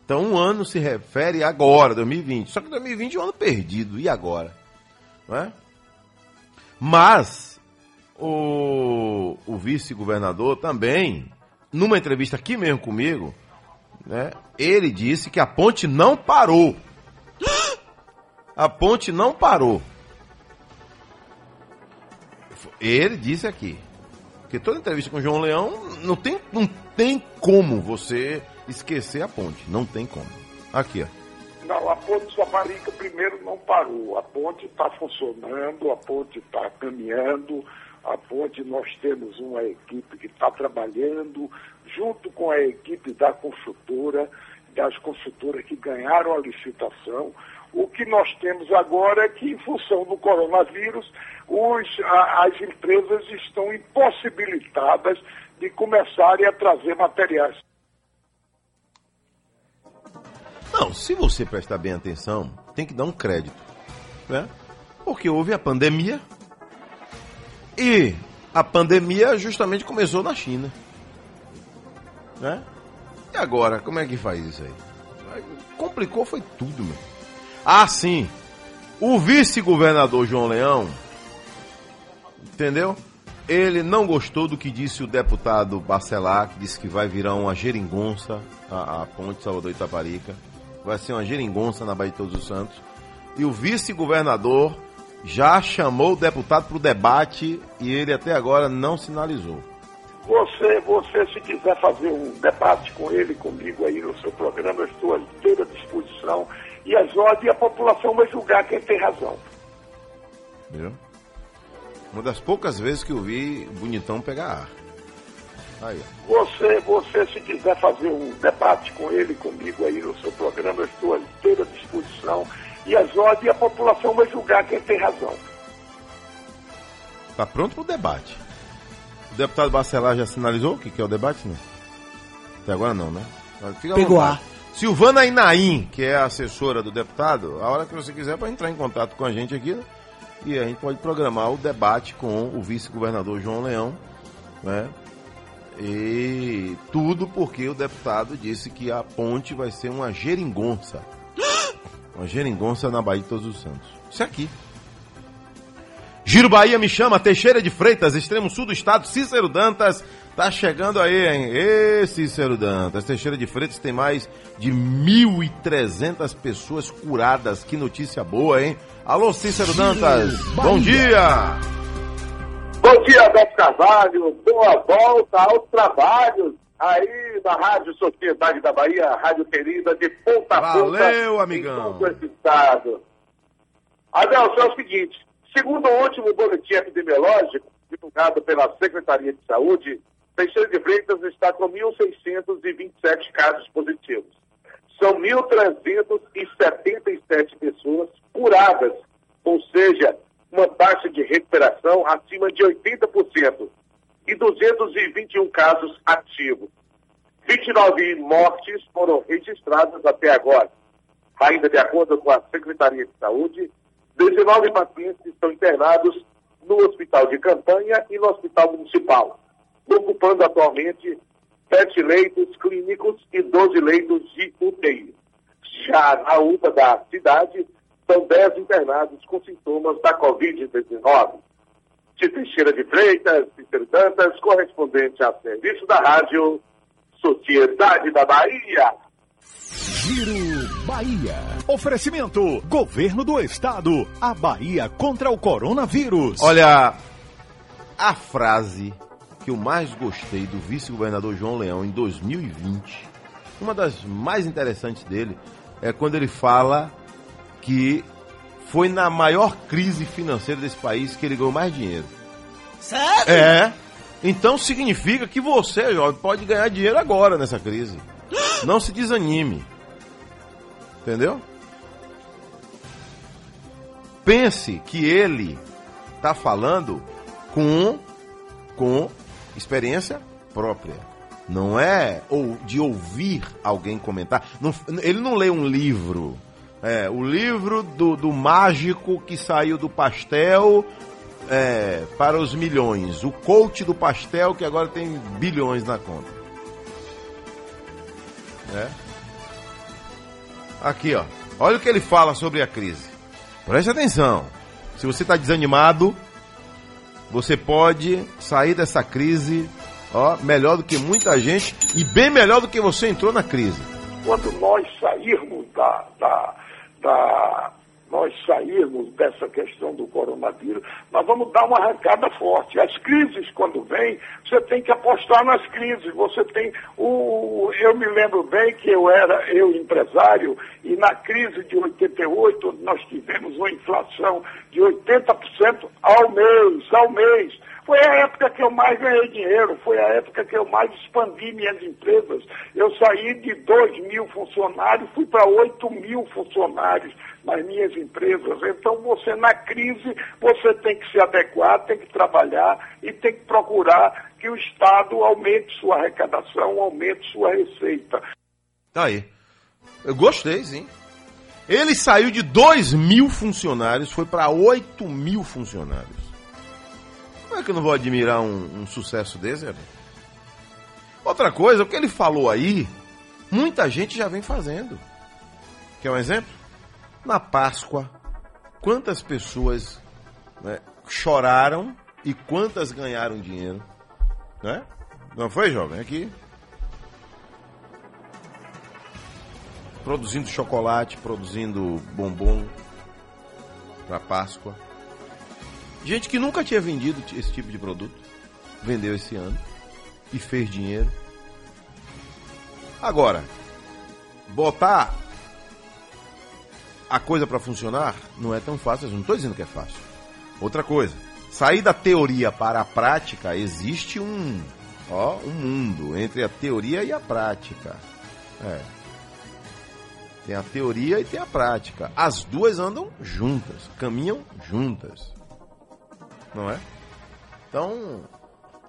Então um ano se refere agora, 2020. Só que 2020 é um ano perdido. E agora? Não é? Mas o, o vice-governador também, numa entrevista aqui mesmo comigo, né, ele disse que a ponte não parou. [gasps] A ponte não parou. Ele disse aqui. Porque toda entrevista com o João Leão não tem, não tem como você esquecer a ponte. Não tem como. Aqui, ó. Não, a ponte Saparica primeiro não parou. A ponte está funcionando, a ponte está caminhando, a ponte nós temos uma equipe que está trabalhando, junto com a equipe da construtora, das construtoras que ganharam a licitação. O que nós temos agora é que, em função do coronavírus, os- a- as empresas estão impossibilitadas de começarem a trazer materiais. Não, se você prestar bem atenção, tem que dar um crédito. Né? Porque houve a pandemia. E a pandemia justamente começou na China. Né? E agora, como é que faz isso aí? Complicou foi tudo, meu. Ah, sim. O vice-governador João Leão, entendeu? ele não gostou do que disse o deputado Bacelar, que disse que vai virar uma geringonça a, a ponte Salvador Itaparica. Vai ser uma geringonça na Baía de Todos os Santos. E o vice-governador já chamou o deputado para o debate e ele até agora não sinalizou. Você, você, se quiser fazer um debate com ele, comigo aí no seu programa, eu estou à inteira disposição. E as ordens, e a população vai julgar quem tem razão. Viu? Uma das poucas vezes que eu vi Bonitão pegar ar. Aí. Você, você, se quiser fazer um debate com ele, comigo aí no seu programa, eu estou à inteira disposição. E as ordens, e a população vai julgar quem tem razão. Tá pronto para o debate. O deputado Bacelar já sinalizou o que, que é o debate, não? Até agora não, né? Fica Pegou vontade. Silvana Inaim, que é a assessora do deputado, a hora que você quiser para entrar em contato com a gente aqui, né? e a gente pode programar o debate com o vice-governador João Leão, né? E tudo porque o deputado disse que a ponte vai ser uma geringonça. [gasps] Uma geringonça na Bahia de Todos os Santos. Isso aqui. Giro Bahia me chama, Teixeira de Freitas, extremo sul do estado, Cícero Dantas, tá chegando aí, hein? Ê, Cícero Dantas, Teixeira de Freitas tem mais de 1.300 pessoas curadas, que notícia boa, hein? Alô, Cícero Dantas, bom dia! Bom dia, Beto Carvalho. Boa volta aos trabalhos aí na Rádio Sociedade da Bahia, Rádio querida de Ponta a Ponta. Valeu, amigão. Em todo esse estado. Adelson, é o seguinte, segundo o último boletim epidemiológico divulgado pela Secretaria de Saúde, Teixeira de Freitas está com 1.627 casos positivos. São 1.377 pessoas curadas, ou seja, uma taxa de recuperação acima de 80% e 221 casos ativos. 29 mortes foram registradas até agora. Ainda de acordo com a Secretaria de Saúde, 19 pacientes estão internados no hospital de campanha e no hospital municipal, ocupando atualmente 7 leitos clínicos e 12 leitos de UTI. Já na UPA da cidade, são 10 internados com sintomas da Covid-19. De Teixeira de Freitas, Cícero Dantas, correspondente a serviço da rádio Sociedade da Bahia. Giro Bahia. Oferecimento: Governo do Estado. A Bahia contra o coronavírus. Olha, a frase que eu mais gostei do vice-governador João Leão em 2020, uma das mais interessantes dele, é quando ele fala que foi na maior crise financeira desse país que ele ganhou mais dinheiro. Sério? É. Então significa que você, jovem, pode ganhar dinheiro agora nessa crise. [gasps] Não se desanime. Entendeu? Pense que ele está falando com, com experiência própria. Não é ou de ouvir alguém comentar. Não- ele não lê um livro. É, o livro do, do mágico que saiu do pastel é, para os milhões. O coach do pastel que agora tem bilhões na conta. É. Aqui, ó. Olha o que ele fala sobre a crise. Preste atenção. Se você está desanimado, você pode sair dessa crise, ó, melhor do que muita gente e bem melhor do que você entrou na crise. quando nós sairmos da, da, da- nós sairmos dessa questão do coronavírus, nós vamos dar uma arrancada forte. As crises, quando vêm, você tem que apostar nas crises. Você tem o. Eu me lembro bem que eu era eu empresário, e na crise de 88 nós tivemos uma inflação de 80% ao mês, ao mês. Foi a época que eu mais ganhei dinheiro, foi a época que eu mais expandi minhas empresas. Eu saí de 2 mil funcionários, fui para 8 mil funcionários nas minhas empresas. Então, você, na crise, você tem que se adequar, tem que trabalhar e tem que procurar que o Estado aumente sua arrecadação, aumente sua receita. Tá aí. Eu gostei, sim. Ele saiu de 2 mil funcionários, foi para 8 mil funcionários. Como é que eu não vou admirar um, um sucesso desse? Outra coisa, o que ele falou aí, muita gente já vem fazendo. Quer um exemplo? Na Páscoa, quantas pessoas né, choraram E quantas ganharam dinheiro? Né? Não foi, jovem? Aqui. Produzindo chocolate, produzindo bombom para Páscoa. Gente que nunca tinha vendido esse tipo de produto, vendeu esse ano e fez dinheiro. Agora, botar a coisa para funcionar não é tão fácil, eu não estou dizendo que é fácil. Outra coisa, sair da teoria para a prática existe um, ó, um mundo entre a teoria e a prática. É. Tem a teoria e tem a prática. As duas andam juntas, caminham juntas. Não é? Então,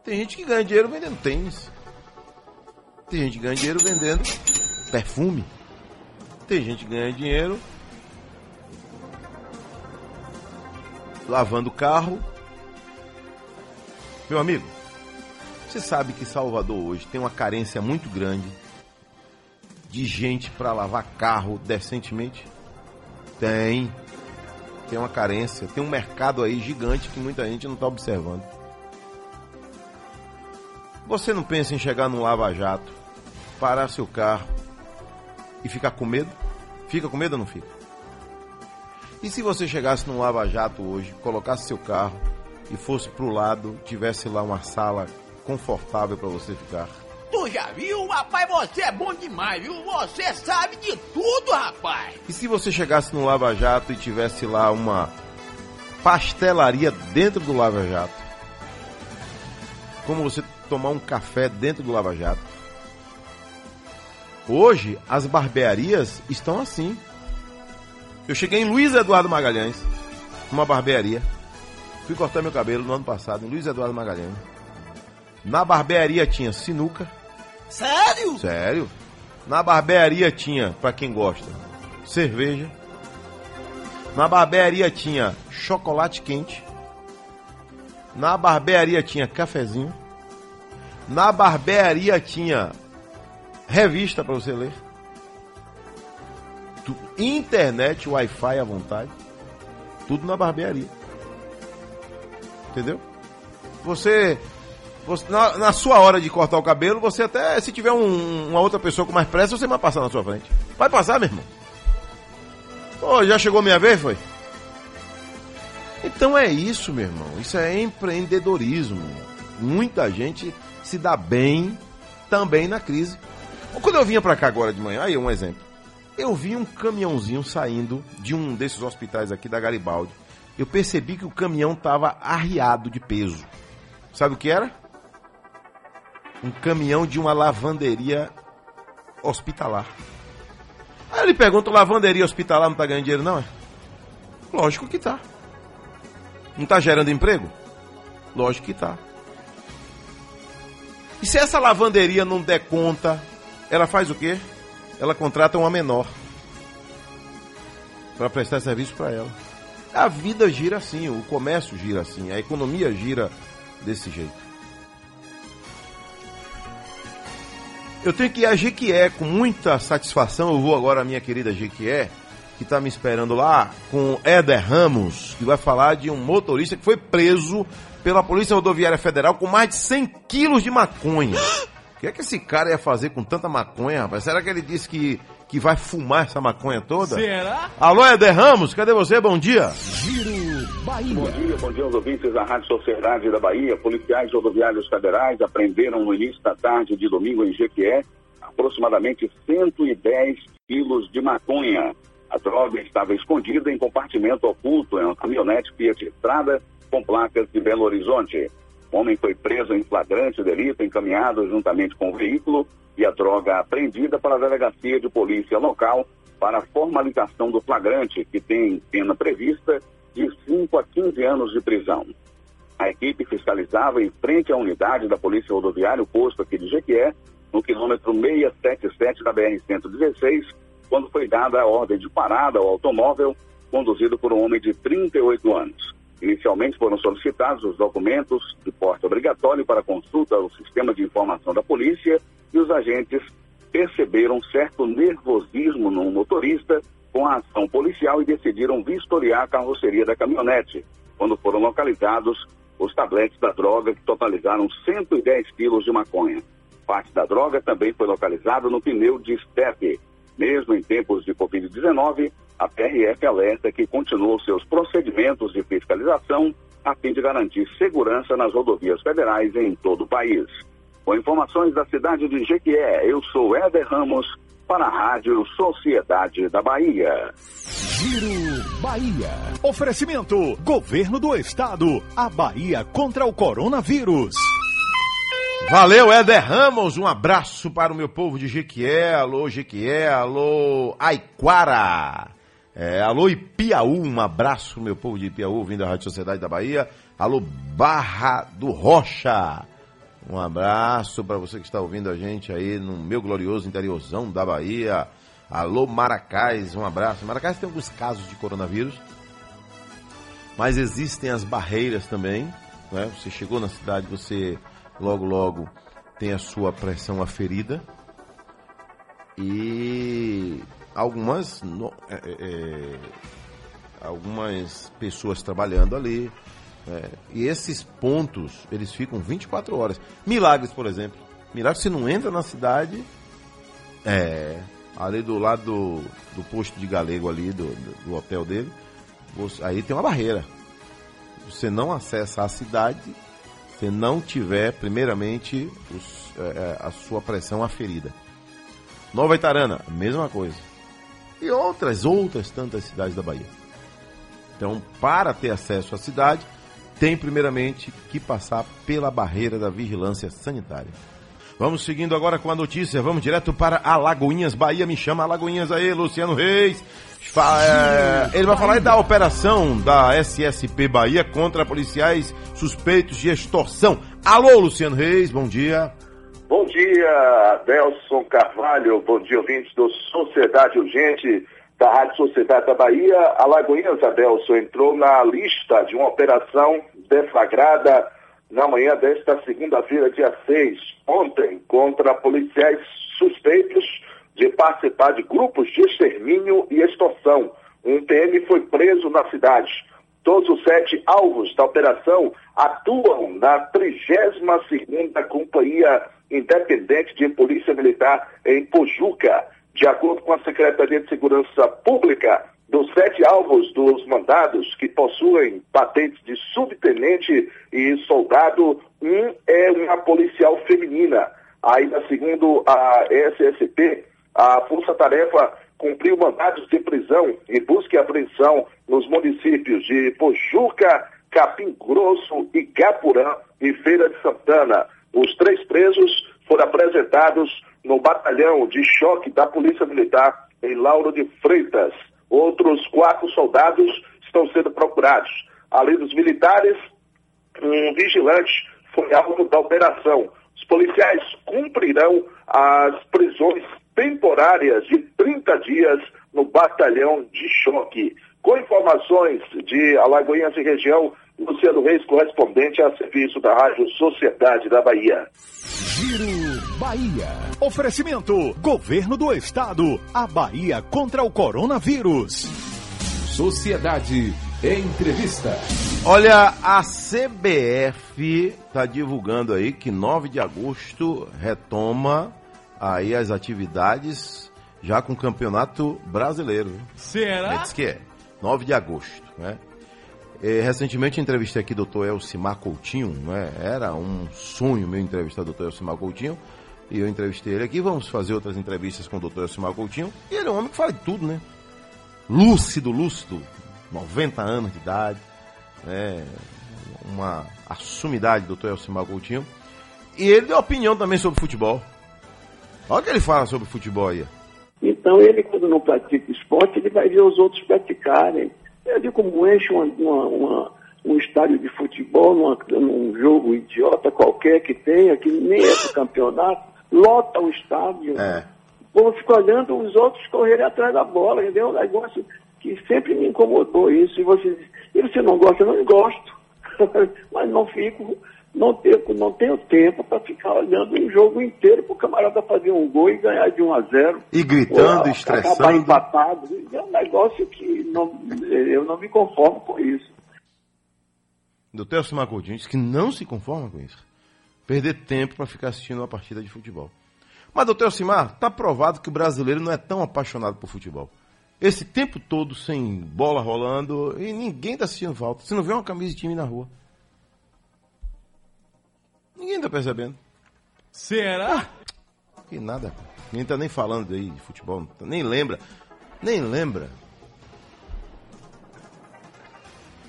tem gente que ganha dinheiro vendendo tênis. Tem gente que ganha dinheiro vendendo perfume. Tem gente que ganha dinheiro lavando carro. Meu amigo, você sabe que Salvador hoje tem uma carência muito grande de gente para lavar carro decentemente? Tem. Tem uma carência, tem um mercado aí gigante que muita gente não está observando. Você não pensa em chegar num lava-jato, parar seu carro e ficar com medo? Fica com medo ou não fica? E se você chegasse num lava-jato hoje, colocasse seu carro e fosse pro lado, tivesse lá uma sala confortável para você ficar? Tu já viu? Rapaz, você é bom demais, viu? Você sabe de tudo, rapaz. E se você chegasse no Lava Jato e tivesse lá uma pastelaria dentro do Lava Jato? Como você tomar um café dentro do Lava Jato? Hoje, as barbearias estão assim. Eu cheguei em Luiz Eduardo Magalhães, uma barbearia. Fui cortar meu cabelo no ano passado em Luiz Eduardo Magalhães. Na barbearia tinha sinuca. Sério? Sério. Na barbearia tinha, para quem gosta, cerveja. Na barbearia tinha chocolate quente. Na barbearia tinha cafezinho. Na barbearia tinha revista para você ler. Internet, Wi-Fi à vontade. Tudo na barbearia. Entendeu? Você- na, na sua hora de cortar o cabelo, você até, se tiver um- uma outra pessoa com mais pressa, você vai passar na sua frente. Vai passar, meu irmão. Pô, já chegou minha vez, foi? Então é isso, meu irmão. Isso é empreendedorismo. Muita gente se dá bem também na crise. Quando eu vinha pra cá agora de manhã, aí um exemplo. Eu vi um caminhãozinho saindo de um desses hospitais aqui da Garibaldi. Eu percebi que o caminhão tava arriado de peso. Sabe o que era? Um caminhão de uma lavanderia hospitalar. Aí eu lhe pergunto, lavanderia hospitalar não tá ganhando dinheiro não, é? Lógico que tá. Não tá gerando emprego? Lógico que tá. E se essa lavanderia não der conta, ela faz o quê? Ela contrata uma menor para prestar serviço para ela. A vida gira assim, o comércio gira assim, a economia gira desse jeito. Eu tenho que ir a Jequié com muita satisfação. Eu vou agora à minha querida Jequié, que está me esperando lá, com Éder Ramos, que vai falar de um motorista que foi preso pela Polícia Rodoviária Federal com mais de 100 quilos de maconha. [gasps] O que é que esse cara ia fazer com tanta maconha, rapaz? Será que ele disse que, que vai fumar essa maconha toda? Será? Alô, Éder Ramos, cadê você? Bom dia. Bom dia, bom dia aos ouvintes da Rádio Sociedade da Bahia. Policiais rodoviários federais apreenderam no início da tarde de domingo em Jequié aproximadamente 110 quilos de maconha. A droga estava escondida em compartimento oculto em uma caminhonete Fiat Estrada com placas de Belo Horizonte. O homem foi preso em flagrante delito, encaminhado juntamente com o veículo e a droga apreendida para a delegacia de polícia local para a formalização do flagrante, que tem pena prevista de 5 a 15 anos de prisão. A equipe fiscalizava em frente à unidade da Polícia Rodoviária, o posto aqui de Jequié, no quilômetro 677 da BR-116, quando foi dada a ordem de parada ao automóvel conduzido por um homem de 38 anos. Inicialmente foram solicitados os documentos de porte obrigatório para consulta ao sistema de informação da polícia e os agentes perceberam certo nervosismo no motorista com a ação policial e decidiram vistoriar a carroceria da caminhonete, quando foram localizados os tabletes da droga que totalizaram 110 quilos de maconha. Parte da droga também foi localizada no pneu de estepe. Mesmo em tempos de Covid-19, a PRF alerta que continuou seus procedimentos de fiscalização a fim de garantir segurança nas rodovias federais em todo o país. Com informações da cidade de Jequié, eu sou Éder Ramos para a Rádio Sociedade da Bahia. Giro Bahia. Oferecimento: Governo do Estado. A Bahia contra o coronavírus. Valeu, Éder Ramos. Um abraço para o meu povo de Jequié. Alô, Jequié. Alô, Aiquara. É, alô, Ipiaú. Um abraço, meu povo de Ipiaú, vindo da Rádio Sociedade da Bahia. Alô, Barra do Rocha. Um abraço para você que está ouvindo a gente aí no meu glorioso interiorzão da Bahia. Alô, Maracás. Um abraço. Maracás tem alguns casos de coronavírus, mas existem as barreiras também. Né? Você chegou na cidade, você logo, logo tem a sua pressão aferida. E algumas, no- é, é, é, algumas pessoas trabalhando ali. é, e esses pontos, eles ficam 24 horas. Milagres, por exemplo. Milagres, você não entra na cidade, é, ali do lado do, do posto de galego ali, do, do, do hotel dele, você- aí tem uma barreira. Você não acessa a cidade se não tiver, primeiramente, os- é, é, a sua pressão aferida. Nova Itarana, mesma coisa. E outras, outras tantas cidades da Bahia. Então, para ter acesso à cidade, tem primeiramente que passar pela barreira da vigilância sanitária. Vamos seguindo agora com a notícia, vamos direto para Alagoinhas, Bahia. Me chama Alagoinhas aí, Luciano Reis. Fa- é, ele vai falar da operação da SSP Bahia contra policiais suspeitos de extorsão. Alô, Luciano Reis, bom dia. Bom dia, Adelson Carvalho. Bom dia, ouvintes do Sociedade Urgente da Rádio Sociedade da Bahia. Alagoinhas, Adelson, entrou na lista de uma operação deflagrada na manhã desta segunda-feira, dia 6, ontem, contra policiais suspeitos de participar de grupos de extermínio e extorsão. Um PM foi preso na cidade. Todos os sete alvos da operação atuam na 32ª Companhia Independente de Polícia Militar em Pojuca. De acordo com a Secretaria de Segurança Pública, dos sete alvos dos mandados que possuem patentes de subtenente e soldado, um é uma policial feminina. Ainda segundo a SSP, a Força Tarefa cumpriu mandados de prisão e busca e apreensão nos municípios de Pojuca, Capim Grosso, Igapurã e Feira de Santana. Os três presos foram apresentados no batalhão de choque da Polícia Militar em Lauro de Freitas. Outros quatro soldados estão sendo procurados. Além dos militares, um vigilante foi alvo da operação. Os policiais cumprirão as prisões temporárias de 30 dias no batalhão de choque. Com informações de Alagoinhas e região, Luciano Reis, correspondente a serviço da Rádio Sociedade da Bahia. Giro Bahia. Oferecimento: Governo do Estado. A Bahia contra o coronavírus. Sociedade Entrevista. Olha, a CBF está divulgando aí que 9 de agosto retoma aí as atividades já com o Campeonato Brasileiro. Será? Diz que é. 9 de agosto, né? Eh, recentemente entrevistei aqui o Dr. Elcimar Coutinho, né? Era um sonho meu entrevistar o Dr. Elcimar Coutinho. E eu entrevistei ele aqui, vamos fazer outras entrevistas com o Dr. Elcimar Coutinho. E ele é um homem que fala de tudo, né? Lúcido, lúcido, 90 anos de idade, né? Uma assumidade do Dr. Elcimar Coutinho. E ele deu opinião também sobre futebol. Olha o que ele fala sobre futebol aí. Então, ele, quando não pratica esporte, ele vai ver os outros praticarem. Eu digo como enche uma, uma- uma- um estádio de futebol numa- num jogo idiota qualquer que tenha, que nem é do campeonato, lota o estádio. É. O povo fica olhando os outros correrem atrás da bola, entendeu? É um negócio que sempre me incomodou isso. E você diz, e você não gosta? Eu não gosto. [laughs] Mas não fico, não tenho, não tenho tempo para ficar olhando um jogo inteiro para o camarada fazer um gol e ganhar de 1 a 0 E gritando, ou Acabar estressando. empatado. É um negócio que não, eu não me conformo com isso. Doutor Elcimar Coutinho disse que não se conforma com isso. Perder tempo para ficar assistindo uma partida de futebol. Mas, doutor Elcimar, está provado que o brasileiro não é tão apaixonado por futebol. Esse tempo todo sem bola rolando e ninguém está assistindo falta. Você não vê uma camisa de time na rua. Ninguém está percebendo. Será? Que nada. Ninguém está nem falando aí de futebol. tá- Nem lembra. Nem lembra.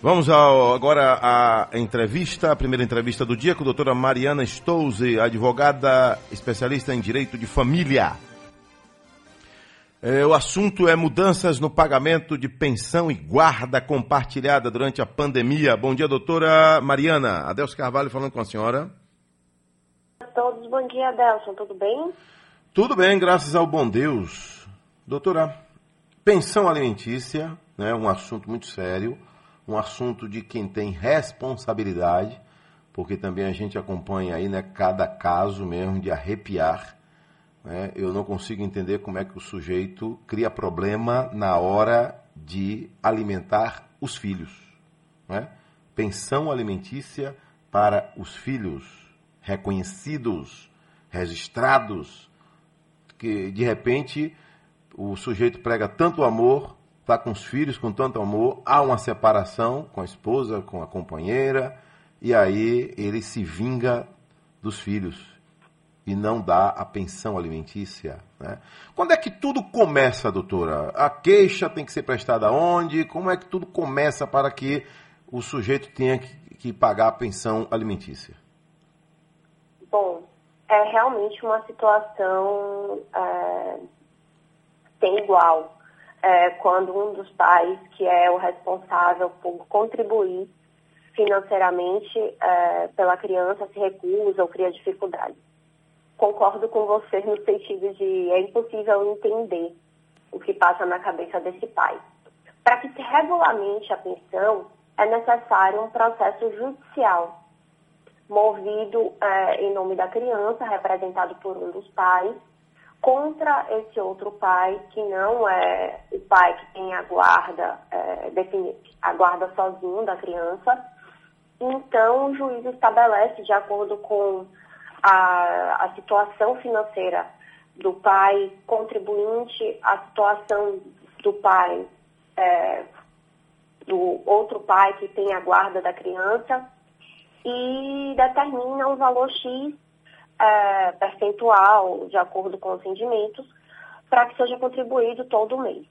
Vamos ao- agora à entrevista, a primeira entrevista do dia com a doutora Mariana Stouze, advogada especialista em direito de família. É, o assunto é mudanças no pagamento de pensão e guarda compartilhada durante a pandemia. Bom dia, doutora Mariana. Adelso Carvalho falando com a senhora. Todos. Bom dia, Adelson. Tudo bem? Tudo bem, graças ao bom Deus. Doutora, pensão alimentícia, né, um assunto muito sério, um assunto de quem tem responsabilidade, porque também a gente acompanha aí, né, cada caso mesmo de arrepiar. né? Eu não consigo entender como é que o sujeito cria problema na hora de alimentar os filhos. né? Pensão alimentícia para os filhos reconhecidos, registrados, que de repente o sujeito prega tanto amor, está com os filhos com tanto amor, há uma separação com a esposa, com a companheira, e aí ele se vinga dos filhos e não dá a pensão alimentícia. Né? Quando é que tudo começa, doutora? A queixa tem que ser prestada onde? Como é que tudo começa para que o sujeito tenha que, que pagar a pensão alimentícia? Bom, é realmente uma situação é, sem igual. É, quando um dos pais, que é o responsável por contribuir financeiramente é, pela criança, se recusa ou cria dificuldade. Concordo com você no sentido de é impossível entender o que passa na cabeça desse pai. Para que se regulamente a pensão, é necessário um processo judicial movido eh, em nome da criança, representado por um dos pais, contra esse outro pai, que não é o pai que tem a guarda, defini- a guarda sozinho da criança. Então, o juiz estabelece, de acordo com a, a situação financeira do pai contribuinte, a situação do pai, eh, do outro pai que tem a guarda da criança, e determina um valor X eh, percentual, de acordo com os rendimentos, para que seja contribuído todo mês.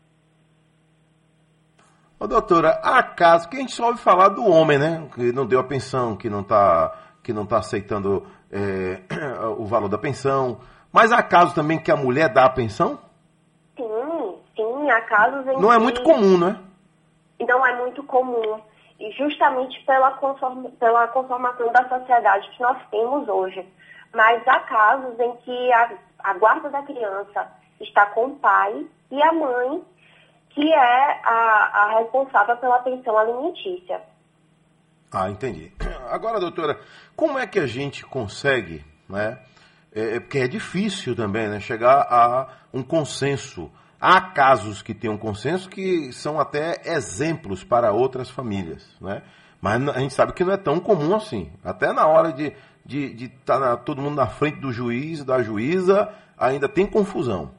Ô, doutora, há casos que a gente só ouve falar do homem, né? Que não deu a pensão, que não está que não tá aceitando é, [clears throat] o valor da pensão. Mas há casos também que a mulher dá a pensão? Sim, sim, há casos em Não é que muito comum, né? não é muito comum. Justamente pela, pela conformação da sociedade que nós temos hoje. Mas há casos em que a, a guarda da criança está com o pai e a mãe, que é a, a responsável pela pensão alimentícia. Ah, entendi. [clears throat] Agora, doutora, como é que a gente consegue, né? É, é porque é difícil também, né? Chegar a um consenso. Há casos que têm um consenso que são até exemplos para outras famílias, né? Mas a gente sabe que não é tão comum assim. Até na hora de estar de, de tá todo mundo na frente do juiz, da juíza, ainda tem confusão.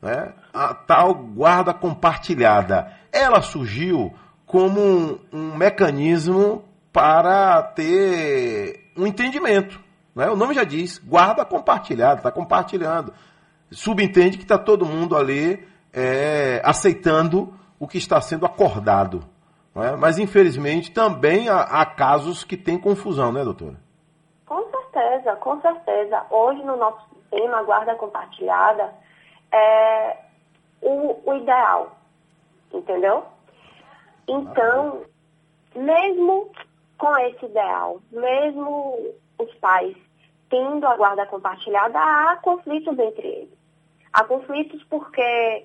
Né? A tal guarda compartilhada, ela surgiu como um, um mecanismo para ter um entendimento. Né? O nome já diz, guarda compartilhada, está compartilhando. Subentende que está todo mundo ali é, aceitando o que está sendo acordado. né? Mas, infelizmente, também há, há casos que tem confusão, né, doutora? Com certeza, com certeza. Hoje no nosso sistema, guarda compartilhada é o, o ideal, entendeu? Então, mesmo com esse ideal, mesmo os pais tendo a guarda compartilhada, há conflitos entre eles. Há conflitos porque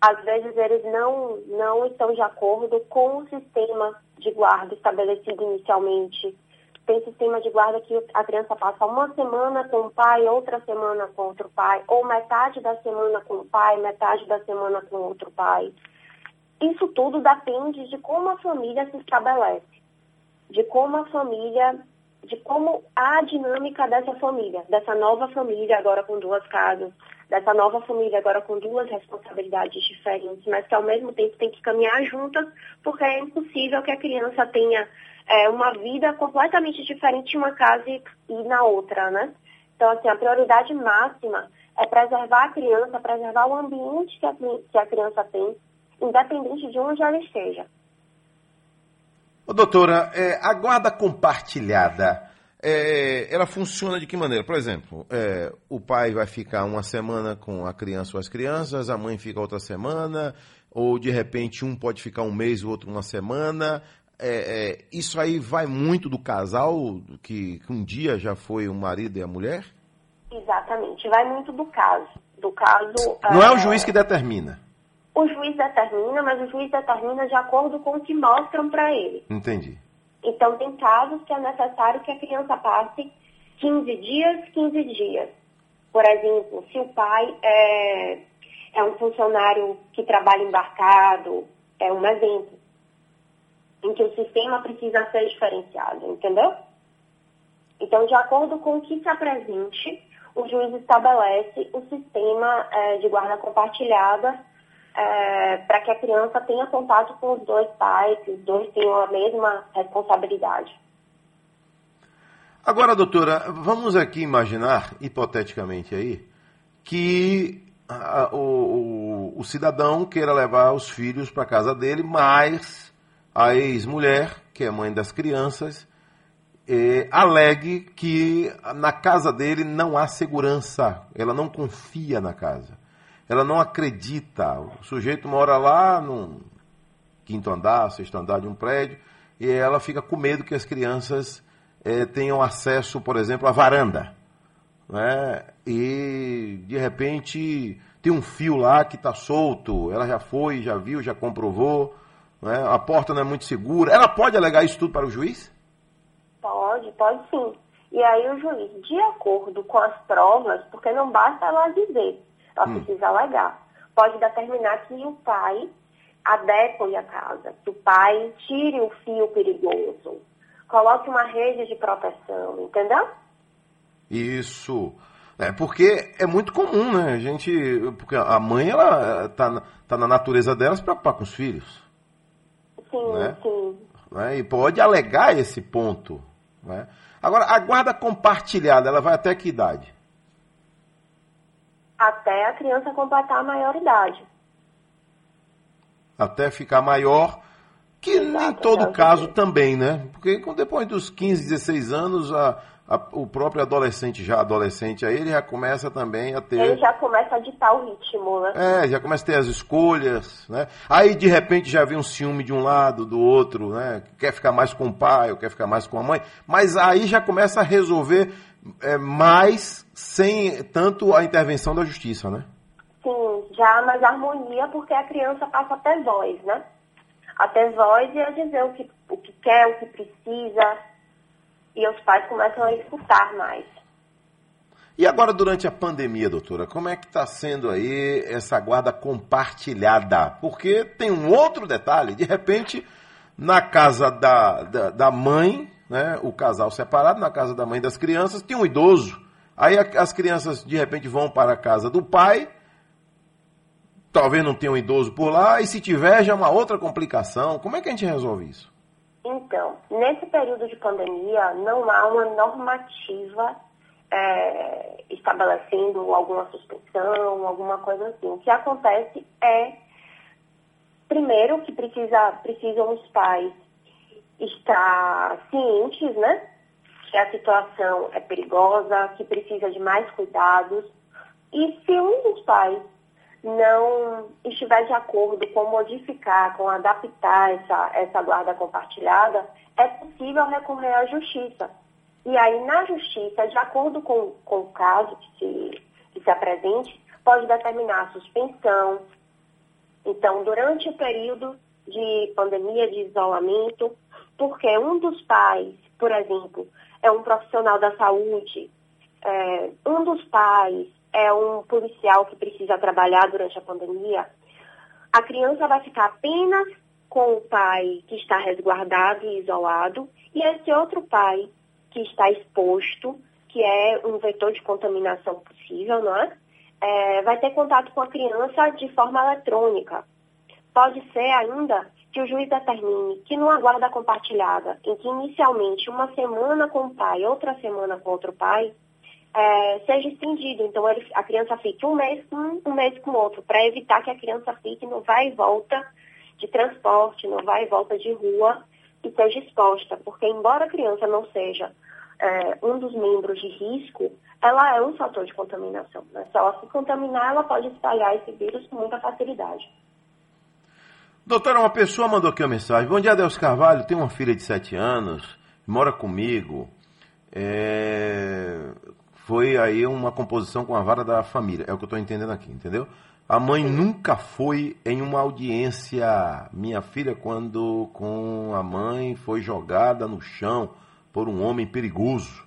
às vezes eles não, não estão de acordo com o sistema de guarda estabelecido inicialmente. Tem sistema de guarda que a criança passa uma semana com o pai, outra semana com outro pai, ou metade da semana com o pai, metade da semana com outro pai. Isso tudo depende de como a família se estabelece. de como a família, de como a dinâmica dessa família, dessa nova família agora com duas casas, dessa nova família agora com duas responsabilidades diferentes, mas que ao mesmo tempo tem que caminhar juntas, porque é impossível que a criança tenha é, uma vida completamente diferente em uma casa e, na outra, né? Então, assim, a prioridade máxima é preservar a criança, preservar o ambiente que a, que a criança tem, independente de onde ela esteja. Ô, doutora, é, a guarda compartilhada, é, ela funciona de que maneira? Por exemplo, é, o pai vai ficar uma semana com a criança ou as crianças, a mãe fica outra semana, ou de repente um pode ficar um mês, o outro uma semana. É, é, isso aí vai muito do casal que, que um dia já foi o marido e a mulher? Exatamente, vai muito do caso. Do caso. Não é o juiz que determina. O juiz determina, mas o juiz determina de acordo com o que mostram para ele. Entendi. Então, tem casos que é necessário que a criança passe 15 dias, 15 dias. Por exemplo, se o pai é, é um funcionário que trabalha embarcado, é um exemplo, em que o sistema precisa ser diferenciado, entendeu? Então, de acordo com o que se apresente, o juiz estabelece o sistema é, de guarda compartilhada é, para que a criança tenha contato com os dois pais, que os dois tenham a mesma responsabilidade. Agora, doutora, vamos aqui imaginar, hipoteticamente aí, que a, o, o, o cidadão queira levar os filhos para casa dele, mas a ex-mulher, que é mãe das crianças, eh, alegue que na casa dele não há segurança, ela não confia na casa, ela não acredita. O sujeito mora lá no quinto andar, sexto andar de um prédio, e ela fica com medo que as crianças eh, tenham acesso, por exemplo, à varanda. Né? E de repente tem um fio lá que está solto, ela já foi, já viu, já comprovou, né? a porta não é muito segura. Ela pode alegar isso tudo para o juiz? Pode, pode sim. E aí o juiz, de acordo com as provas, porque não basta ela dizer, ela Hum. precisa alegar, pode determinar que o pai adeque a casa, que o pai tire o fio perigoso, coloque uma rede de proteção, entendeu? Isso. É porque é muito comum, né? A gente. Porque a mãe, ela tá, na- tá na natureza dela se preocupar com os filhos. Sim, Né? sim. Né? E pode alegar esse ponto. Né? Agora, a guarda compartilhada, ela vai até que idade? Até a criança completar a maioridade. Até ficar maior, que nem todo caso também, né? Porque depois dos 15, 16 anos, a- a- o próprio adolescente, já adolescente, aí ele já começa também a ter. Ele já começa a ditar o ritmo, né? É, já começa a ter as escolhas, né? Aí de repente já vem um ciúme de um lado, do outro, né? Quer ficar mais com o pai, ou quer ficar mais com a mãe, mas aí já começa a resolver é, mais sem tanto a intervenção da justiça, né? Sim, já há mais harmonia porque a criança passa a ter voz, né? A ter voz e a dizer o que, o que quer, o que precisa. E os pais começam a escutar mais. E agora durante a pandemia, doutora, como é que está sendo aí essa guarda compartilhada? Porque tem um outro detalhe, de repente, na casa da, da, da mãe, né, o casal separado, na casa da mãe das crianças, tem um idoso. Aí as crianças de repente vão para a casa do pai, talvez não tenha um idoso por lá, e se tiver já é uma outra complicação. Como é que a gente resolve isso? Então, nesse período de pandemia, não há uma normativa é, estabelecendo alguma suspensão, alguma coisa assim. O que acontece é, primeiro, que precisa, precisam os pais estar cientes, né? Que a situação é perigosa, que precisa de mais cuidados. E se um dos pais não estiver de acordo com modificar, com adaptar essa, essa guarda compartilhada, é possível recorrer à justiça. E aí, na justiça, de acordo com, com o caso que se, que se apresente, pode determinar a suspensão. Então, durante o período de pandemia, de isolamento, porque um dos pais, por exemplo, é um profissional da saúde, é, um dos pais é um policial que precisa trabalhar durante a pandemia, a criança vai ficar apenas com o pai que está resguardado e isolado, e esse outro pai que está exposto, que é um vetor de contaminação possível, não é? É, vai ter contato com a criança de forma eletrônica. Pode ser ainda que o juiz determine que numa guarda compartilhada, em que inicialmente uma semana com o pai, outra semana com outro pai, é, seja estendido. Então ele- a criança fique um mês com um, um mês com outro, para evitar que a criança fique no vai e volta de transporte, no vai e volta de rua e seja exposta. Porque embora a criança não seja é, um dos membros de risco, ela é um fator de contaminação. Né? Se ela se contaminar, ela pode espalhar esse vírus com muita facilidade. Doutora, uma pessoa mandou aqui uma mensagem. Bom dia, Deus Carvalho. Tenho uma filha de 7 anos, mora comigo. É, Foi aí uma composição com a vara da família. É o que eu estou entendendo aqui, entendeu? A mãe nunca foi em uma audiência. Minha filha, quando com a mãe, foi jogada no chão por um homem perigoso.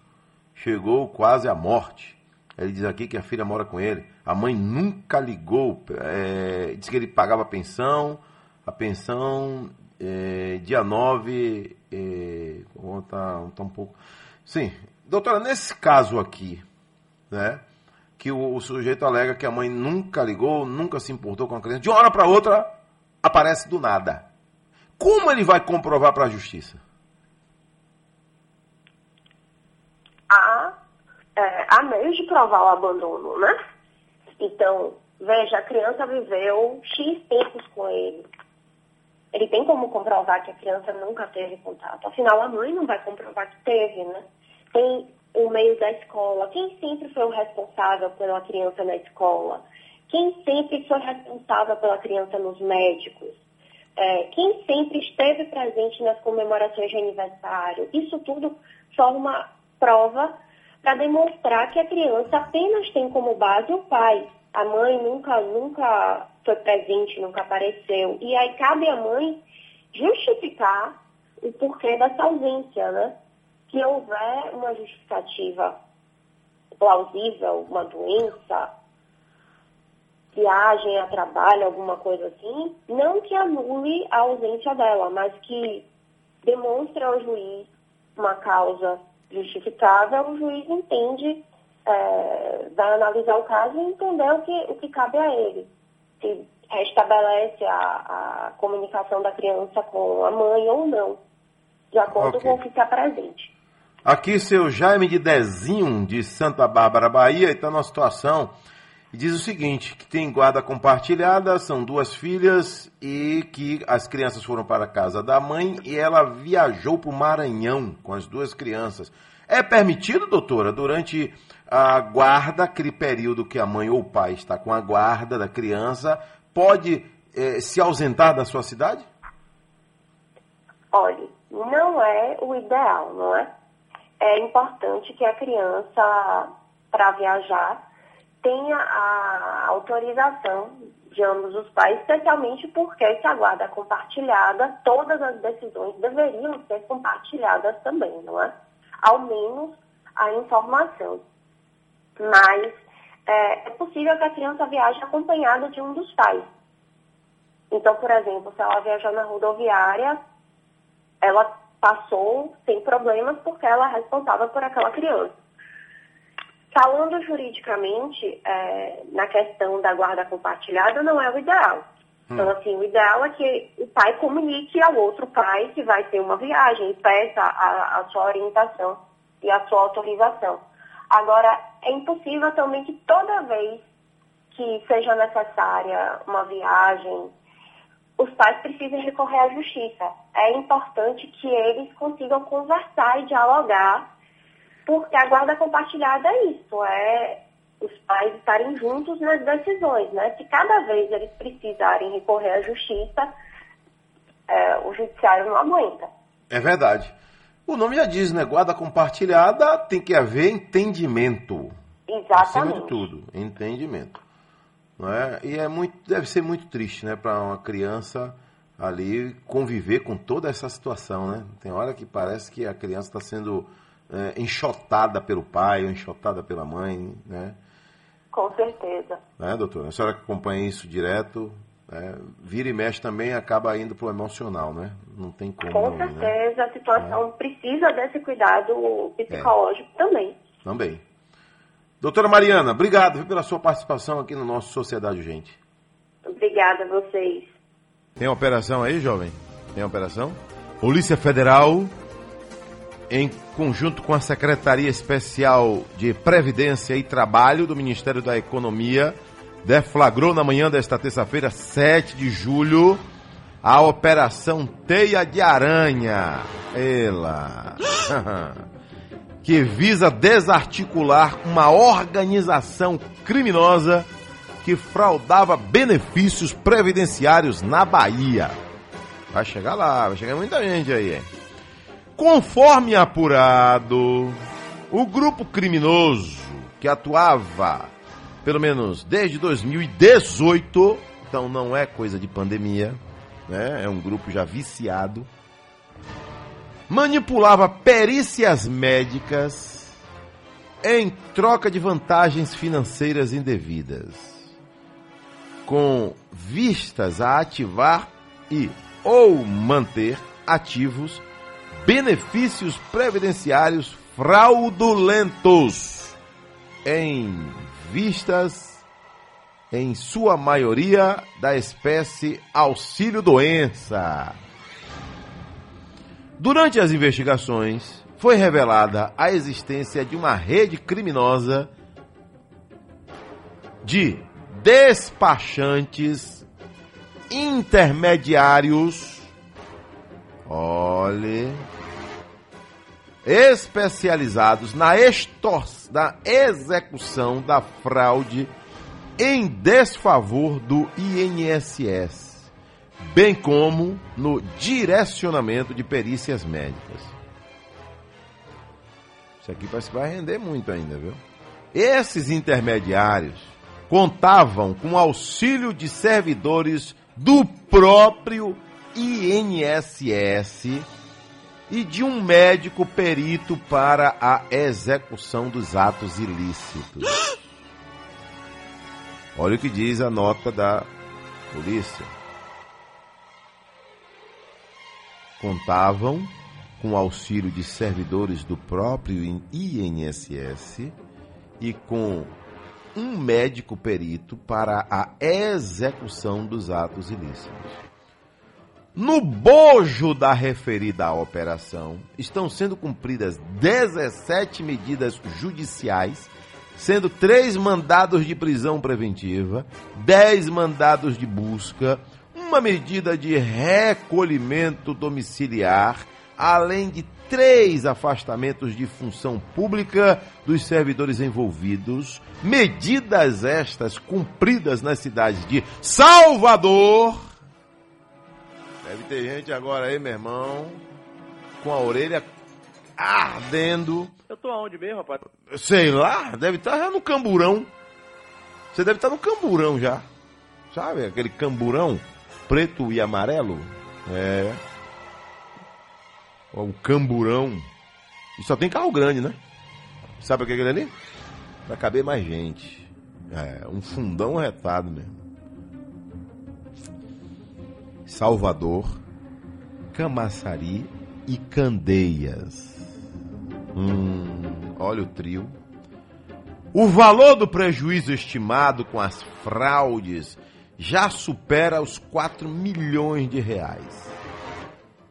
Chegou quase à morte. Ele diz aqui que a filha mora com ele. A mãe nunca ligou. É, disse que ele pagava pensão. A pensão, é, dia 9. É, tá, tá um pouco. Sim. Doutora, nesse caso aqui, né? Que o, o sujeito alega que a mãe nunca ligou, nunca se importou com a criança. De uma hora para outra, aparece do nada. Como ele vai comprovar para a justiça? há, é, há meios de provar o abandono, né? Então, veja, a criança viveu X tempos com ele. Ele tem como comprovar que a criança nunca teve contato. Afinal, a mãe não vai comprovar que teve, né? Tem o meio da escola. Quem sempre foi o responsável pela criança na escola? Quem sempre foi responsável pela criança nos médicos? É, quem sempre esteve presente nas comemorações de aniversário? Isso tudo forma prova para demonstrar que a criança apenas tem como base o pai. A mãe nunca, nunca foi presente, nunca apareceu. E aí cabe à mãe justificar o porquê dessa ausência, né? Se houver uma justificativa plausível, uma doença, viagem a trabalho, alguma coisa assim, não que anule a ausência dela, mas que demonstre ao juiz uma causa justificável, o juiz entende, é, vai analisar o caso e entender o que, o que cabe a ele. Se restabelece a, a comunicação da criança com a mãe ou não, de acordo Ok. com o que está presente. Aqui seu Jaime de Dezinho, de Santa Bárbara, Bahia, está numa situação e diz o seguinte, que tem guarda compartilhada, são duas filhas e que as crianças foram para a casa da mãe e ela viajou para o Maranhão com as duas crianças. É permitido, doutora, durante a guarda, aquele período que a mãe ou o pai está com a guarda da criança, pode eh, se ausentar da sua cidade? Olhe, não é o ideal, não é? É importante que a criança, para viajar, tenha a autorização de ambos os pais, especialmente porque se a guarda é compartilhada, todas as decisões deveriam ser compartilhadas também, não é? Ao menos a informação. Mas é, é possível que a criança viaje acompanhada de um dos pais. Então, por exemplo, se ela viajar na rodoviária, ela passou sem problemas porque ela é responsável por aquela criança. Falando juridicamente, é, na questão da guarda compartilhada, não é o ideal. Então, assim, o ideal é que o pai comunique ao outro pai que vai ter uma viagem e peça a, a sua orientação e a sua autorização. Agora, é impossível também que toda vez que seja necessária uma viagem, os pais precisem recorrer à justiça. É importante que eles consigam conversar e dialogar, porque a guarda compartilhada é isso, é os pais estarem juntos nas decisões, né? Se cada vez eles precisarem recorrer à justiça, é, o judiciário não aguenta. É verdade. O nome já diz, né? Guarda compartilhada tem que haver entendimento. Acima de Exatamente. tudo, entendimento. Não é? E é muito, deve ser muito triste, né, para uma criança ali conviver com toda essa situação, né? Tem hora que parece que a criança está sendo é, enxotada pelo pai ou enxotada pela mãe, né? Com certeza. Né, doutora? A senhora que acompanha isso direto, é, vira e mexe também acaba indo pro emocional, né? Não tem como. Com não, né? certeza, a situação precisa desse cuidado psicológico também. Também. Doutora Mariana, obrigado viu, pela sua participação aqui no nosso Sociedade Urgente. Obrigada a vocês. Tem operação aí, jovem? Tem operação? Polícia Federal, em conjunto com a Secretaria Especial de Previdência e Trabalho do Ministério da Economia, deflagrou na manhã desta terça-feira, 7 de julho, a Operação Teia de Aranha. Ela. [laughs] que visa desarticular uma organização criminosa que fraudava benefícios previdenciários na Bahia. Vai chegar lá, vai chegar muita gente aí. Conforme apurado, o grupo criminoso que atuava pelo menos desde 2018, então não é coisa de pandemia, né? É um grupo já viciado. Manipulava perícias médicas em troca de vantagens financeiras indevidas, com vistas a ativar e ou manter ativos benefícios previdenciários fraudulentos em vistas, em sua maioria, da espécie auxílio-doença. Durante as investigações, foi revelada a existência de uma rede criminosa de despachantes intermediários. Olhe, especializados na, na execução da fraude em desfavor do INSS, bem como no direcionamento de perícias médicas. Isso aqui parece que vai render muito ainda, viu? Esses intermediários contavam com auxílio de servidores do próprio INSS e de um médico perito para a execução dos atos ilícitos. Olha o que diz a nota da polícia. Contavam com auxílio de servidores do próprio INSS e com um médico perito para a execução dos atos ilícitos. No bojo da referida operação, estão sendo cumpridas 17 medidas judiciais, sendo três mandados de prisão preventiva, 10 mandados de busca, uma medida de recolhimento domiciliar, além de três afastamentos de função pública dos servidores envolvidos, medidas estas cumpridas nas cidades de Salvador, Deve ter gente agora aí, meu irmão, com a orelha ardendo. Eu tô aonde mesmo, rapaz? Sei lá, deve estar já no camburão. Você deve estar no camburão já. Sabe aquele camburão preto e amarelo? É. O camburão. E só tem carro grande, né? Sabe o que é aquele ali? Pra caber mais gente. É, um fundão retado mesmo. Salvador, Camaçari e Candeias. Hum, olha o trio. O valor do prejuízo estimado com as fraudes já supera os 4 milhões de reais.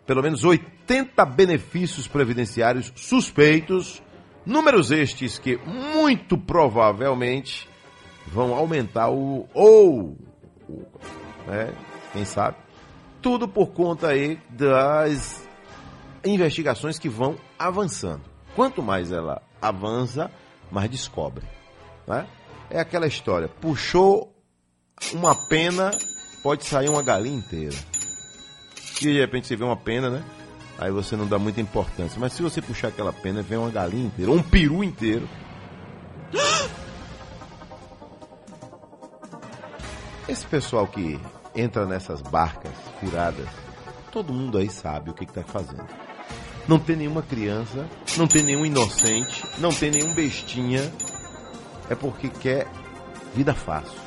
Pelo menos 80 benefícios previdenciários suspeitos, números estes que muito provavelmente vão aumentar o ou, né, quem sabe, tudo por conta aí das investigações que vão avançando. Quanto mais ela avança, mais descobre. Né? É aquela história: puxou uma pena, pode sair uma galinha inteira. E de repente você vê uma pena, né? Aí você não dá muita importância. Mas se você puxar aquela pena, vem uma galinha inteira, um peru inteiro. [gasps] Esse pessoal que entra nessas barcas furadas, todo mundo aí sabe o que está fazendo. Não tem nenhuma criança, não tem nenhum inocente, não tem nenhum bestinha. É porque quer vida fácil.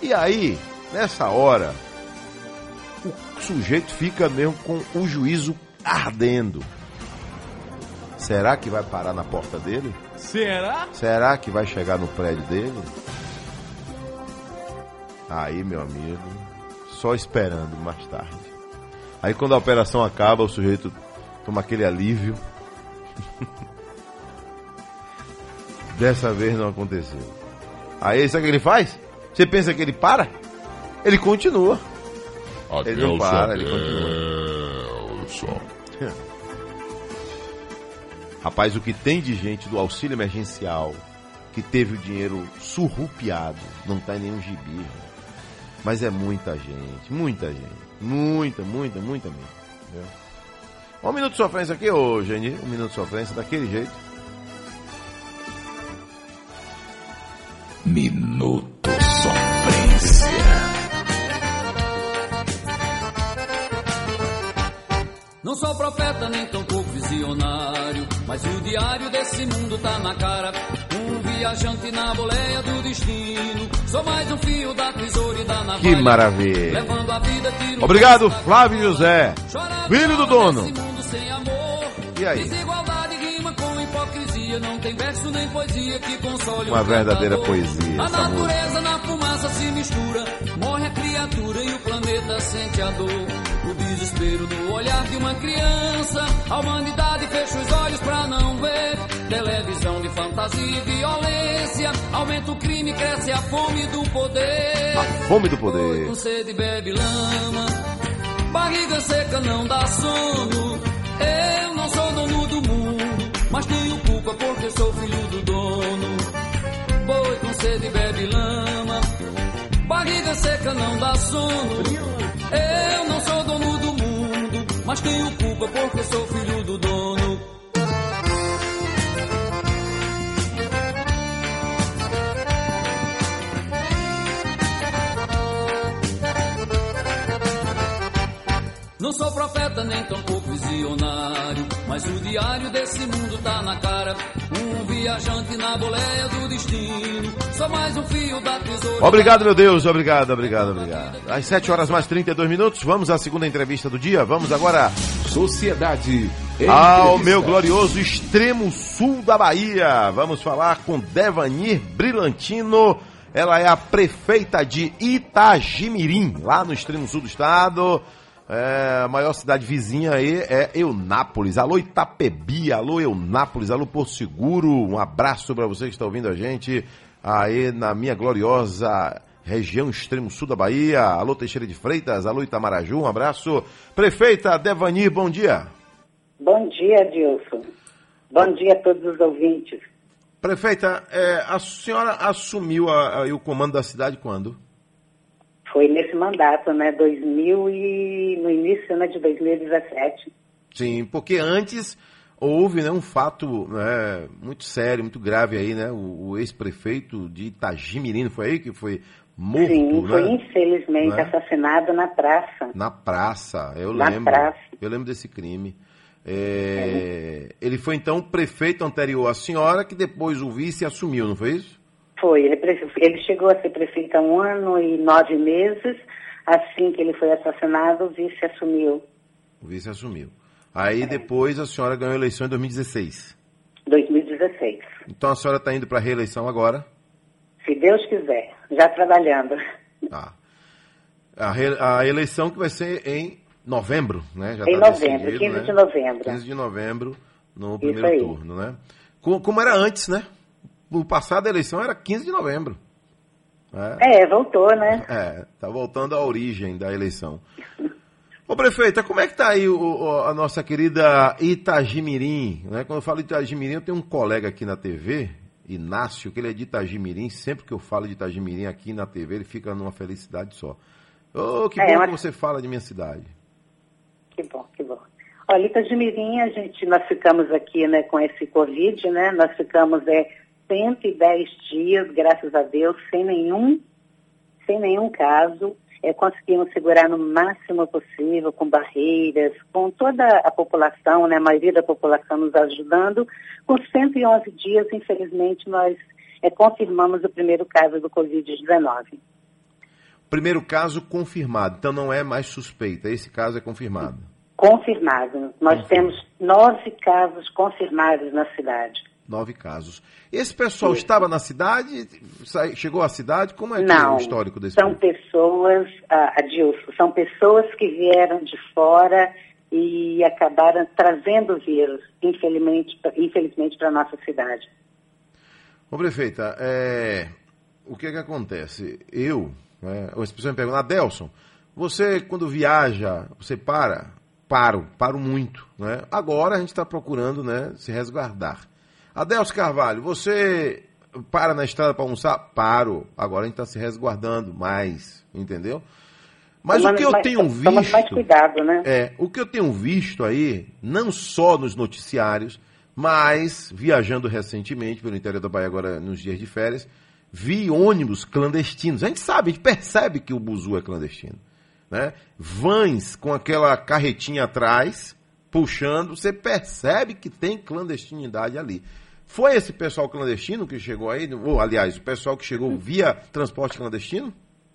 E aí, nessa hora, o sujeito fica mesmo com o juízo ardendo. Será que vai parar na porta dele? Será? Será que vai chegar no prédio dele? Aí, meu amigo, só esperando mais tarde. Aí quando a operação acaba, o sujeito toma aquele alívio. [laughs] Dessa vez não aconteceu. Aí sabe o que ele faz? Você pensa que ele para? Ele continua. ele não para, ele continua. [laughs] Rapaz, o que tem de gente do auxílio emergencial que teve o dinheiro surrupiado, não tá em nenhum gibi. né? Mas é muita gente, muita gente. Muita, muita, muita mesmo. entendeu? Um minuto de sofrência aqui, ô Geni. Um minuto de sofrência daquele jeito. Minuto Sofrência. Não sou profeta nem tampouco visionário, mas o diário desse mundo tá na cara. Um viajante na boleia do destino. Sou mais um fio da tesoura e da navalha. Que maravilha. Levando a vida Obrigado, Flávio José. Filho do dono. mundo sem amor. E aí? Desigualdade rima com hipocrisia. Não tem verso nem poesia que console Uma verdadeira poesia A essa música. natureza na fumaça se mistura. Morre a criatura e o planeta sente a dor. O desespero no olhar de uma criança. A humanidade fecha os olhos pra não ver. Televisão de fantasia e violência. Aumenta o crime, cresce a fome do poder. A fome do poder. Com sede bebe lama. Barriga seca não dá sono. Eu não sou dono do mundo, mas tenho culpa porque sou filho do dono. Boi com sede bebe lama. Barriga seca não dá sono. Eu não sou mas tenho culpa porque sou filho do dono. Não sou profeta nem tampouco visionário, mas o diário desse mundo tá na cara. Um viajante na boleia do destino. Sou mais um fio da tesoura. Obrigado, meu Deus. Obrigado, obrigado, obrigado. Às 7 horas mais 32 minutos, vamos à segunda entrevista do dia. Vamos agora Sociedade ao meu glorioso extremo sul da Bahia. Vamos falar com Devanir Brilantino. Ela é a prefeita de Itagimirim, lá no extremo sul do estado. É, a maior cidade vizinha aí é Eunápolis. Alô Itapebi, alô Eunápolis, alô Porto Seguro. Um abraço para você que está ouvindo a gente aí na minha gloriosa região extremo sul da Bahia. Alô Teixeira de Freitas, alô Itamaraju, um abraço. Prefeita Devanir, bom dia. Bom dia, Dilson. Bom dia a todos os ouvintes. Prefeita, é, a senhora assumiu a- aí o comando da cidade quando? Foi nesse mandato, né? 2000 e no início né, de 2017. Sim, porque antes houve né, um fato né, muito sério, muito grave aí, né? O, o ex-prefeito de Itagimirim, não foi aí que foi morto, Sim, né? foi infelizmente Né? assassinado na praça. Na praça, eu Na lembro. praça. Eu lembro desse crime. É, Ele foi então prefeito anterior à senhora, que depois o vice assumiu, não foi isso? Foi, ele, ele chegou a ser prefeito há um ano e nove meses. Assim que ele foi assassinado, o vice assumiu. O vice assumiu. Aí depois a senhora ganhou a eleição em 2016. 2016. Então a senhora está indo para a reeleição agora? Se Deus quiser, já trabalhando. Tá. A, re- a eleição que vai ser em novembro, né? Já Em tá novembro, decidido, 15 né? de novembro. 15 de novembro, no primeiro turno, né? Co- Como era antes, né? O passado da eleição era 15 de novembro. É, É, voltou, né? é, tá voltando à origem da eleição. Ô prefeita, como é que tá aí o- o- a nossa querida Itagimirim? Né? Quando eu falo Itagimirim, eu tenho um colega aqui na TV, Inácio, que ele é de Itagimirim. Sempre que eu falo de Itagimirim aqui na TV, ele fica numa felicidade só. Ô, que É, bom que você fala de minha cidade. Que bom, que bom. Olha, Itagimirim, a gente, nós ficamos aqui, né, com esse Covid, né, nós ficamos é, 110 dias, graças a Deus, sem nenhum, sem nenhum caso. É, conseguimos segurar no máximo possível, com barreiras, com toda a população, né, a maioria da população nos ajudando. Com 111 dias, infelizmente, nós é, confirmamos o primeiro caso do Covid-19. Primeiro caso confirmado, então não é mais suspeita, esse caso é confirmado. Confirmado. Nós temos nove casos confirmados na cidade. Nove casos. Esse pessoal estava na cidade, chegou à cidade, como é que é Não, o histórico desse são pessoas, ah, Adilson, são pessoas que vieram de fora e acabaram trazendo o vírus, infelizmente, infelizmente para a nossa cidade. Ô, prefeita, é, o que é que acontece? Eu, né, as pessoas me perguntam, Adelson, você quando viaja, você para? Paro, paro muito. Né? Agora a gente está procurando né, se resguardar. Adelson Carvalho, você para na estrada para almoçar? Paro. Agora a gente está se resguardando mais, entendeu? Mas o que eu mais- tenho visto. mais cuidado, né? É, o que eu tenho visto aí, não só nos noticiários, mas viajando recentemente pelo interior da Bahia agora nos dias de férias, vi ônibus clandestinos. A gente sabe, a gente percebe que o buzu é clandestino. Né? Vans com aquela carretinha atrás, puxando, você percebe que tem clandestinidade ali. Foi esse pessoal clandestino que chegou aí? Ou, aliás, o pessoal que chegou via transporte clandestino?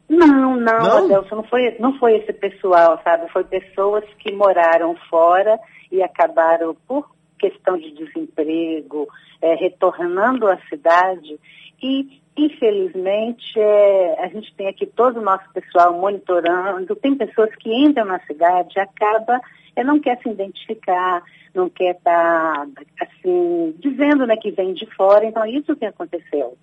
Não, não, Não? Adelson, não foi, não foi esse pessoal, sabe? Foi pessoas que moraram fora e acabaram, por questão de desemprego, eh, retornando à cidade. E, infelizmente, eh, a gente tem aqui todo o nosso pessoal monitorando. Tem pessoas que entram na cidade e acaba, eh, não quer se identificar, não quer estar, assim, dizendo né, que vem de fora. Então, é isso que aconteceu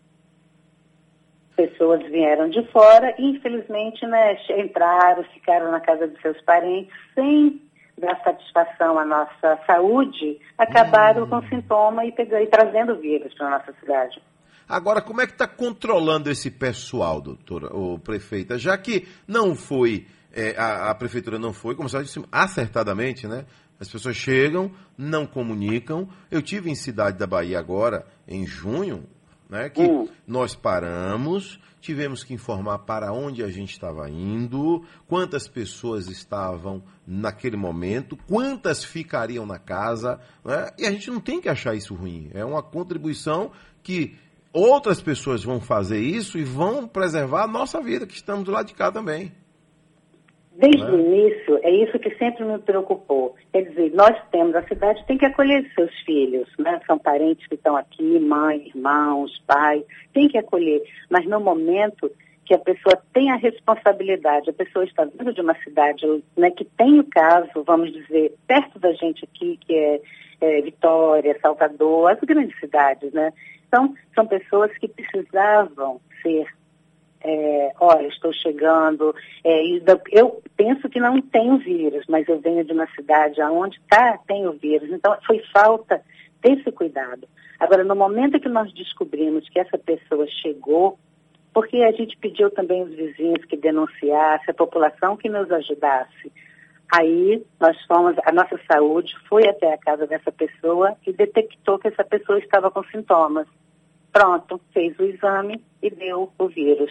pessoas vieram de fora e, infelizmente, né, entraram, ficaram na casa de seus parentes sem dar satisfação à nossa saúde, acabaram com sintoma e, pegando, e trazendo vírus para a nossa cidade. Agora, como é que está controlando esse pessoal, doutora, ou prefeita? Já que não foi, é, a, a prefeitura não foi, como você disse, acertadamente, né? As pessoas chegam, não comunicam. Eu tive em Cidade da Bahia agora, em junho, né? Que nós paramos, tivemos que informar para onde a gente estava indo, quantas pessoas estavam naquele momento, quantas ficariam na casa, né? E a gente não tem que achar isso ruim. É uma contribuição que outras pessoas vão fazer isso e vão preservar a nossa vida, que estamos do lado de cá também. Desde Né? o início, é isso que sempre me preocupou. Quer dizer, nós temos, a cidade tem que acolher seus filhos, né? São parentes que estão aqui, mãe, irmãos, pai, tem que acolher. Mas no momento que a pessoa tem a responsabilidade, a pessoa está vindo de uma cidade né, que tem o caso, vamos dizer, perto da gente aqui, que é, é Vitória, Salvador, as grandes cidades, né? Então, são pessoas que precisavam ser é, olha, estou chegando, é, eu penso que não tem o vírus, mas eu venho de uma cidade onde tá, tem o vírus. Então, foi falta desse cuidado. Agora, no momento que nós descobrimos que essa pessoa chegou, porque a gente pediu também os vizinhos que denunciassem, a população que nos ajudasse. Aí nós fomos, a nossa saúde foi até a casa dessa pessoa e detectou que essa pessoa estava com sintomas. Pronto, fez o exame e deu o vírus.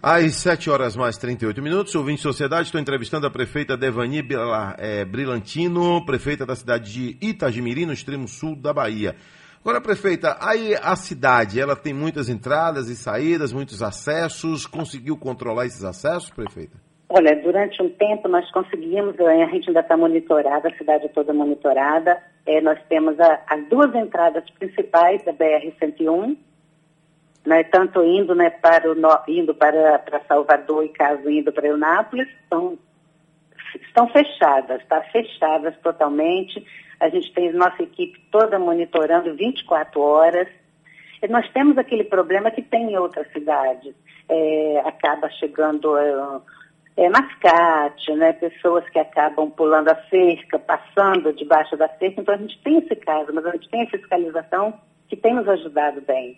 Às 7 horas mais 38 minutos, ouvinte de sociedade, estou entrevistando a prefeita Devani Bila- eh, Brilantino, prefeita da cidade de Itagimirim, no extremo sul da Bahia. Agora, prefeita, aí a cidade, ela tem muitas entradas e saídas, muitos acessos, conseguiu controlar esses acessos, prefeita? Olha, durante um tempo nós conseguimos, eh, a gente ainda está monitorada, a cidade é toda monitorada. Eh, nós temos as duas entradas principais da BR-101, né, tanto indo, né, para, o, indo para, para Salvador e caso indo para Eunápolis, estão, estão fechadas, tá? Fechadas totalmente. A gente tem nossa equipe toda monitorando 24 horas. E nós temos aquele problema que tem em outras cidades. É, acaba chegando é, é, mascate, né? pessoas que acabam pulando a cerca, passando debaixo da cerca. Então a gente tem esse caso, mas a gente tem a fiscalização que tem nos ajudado bem.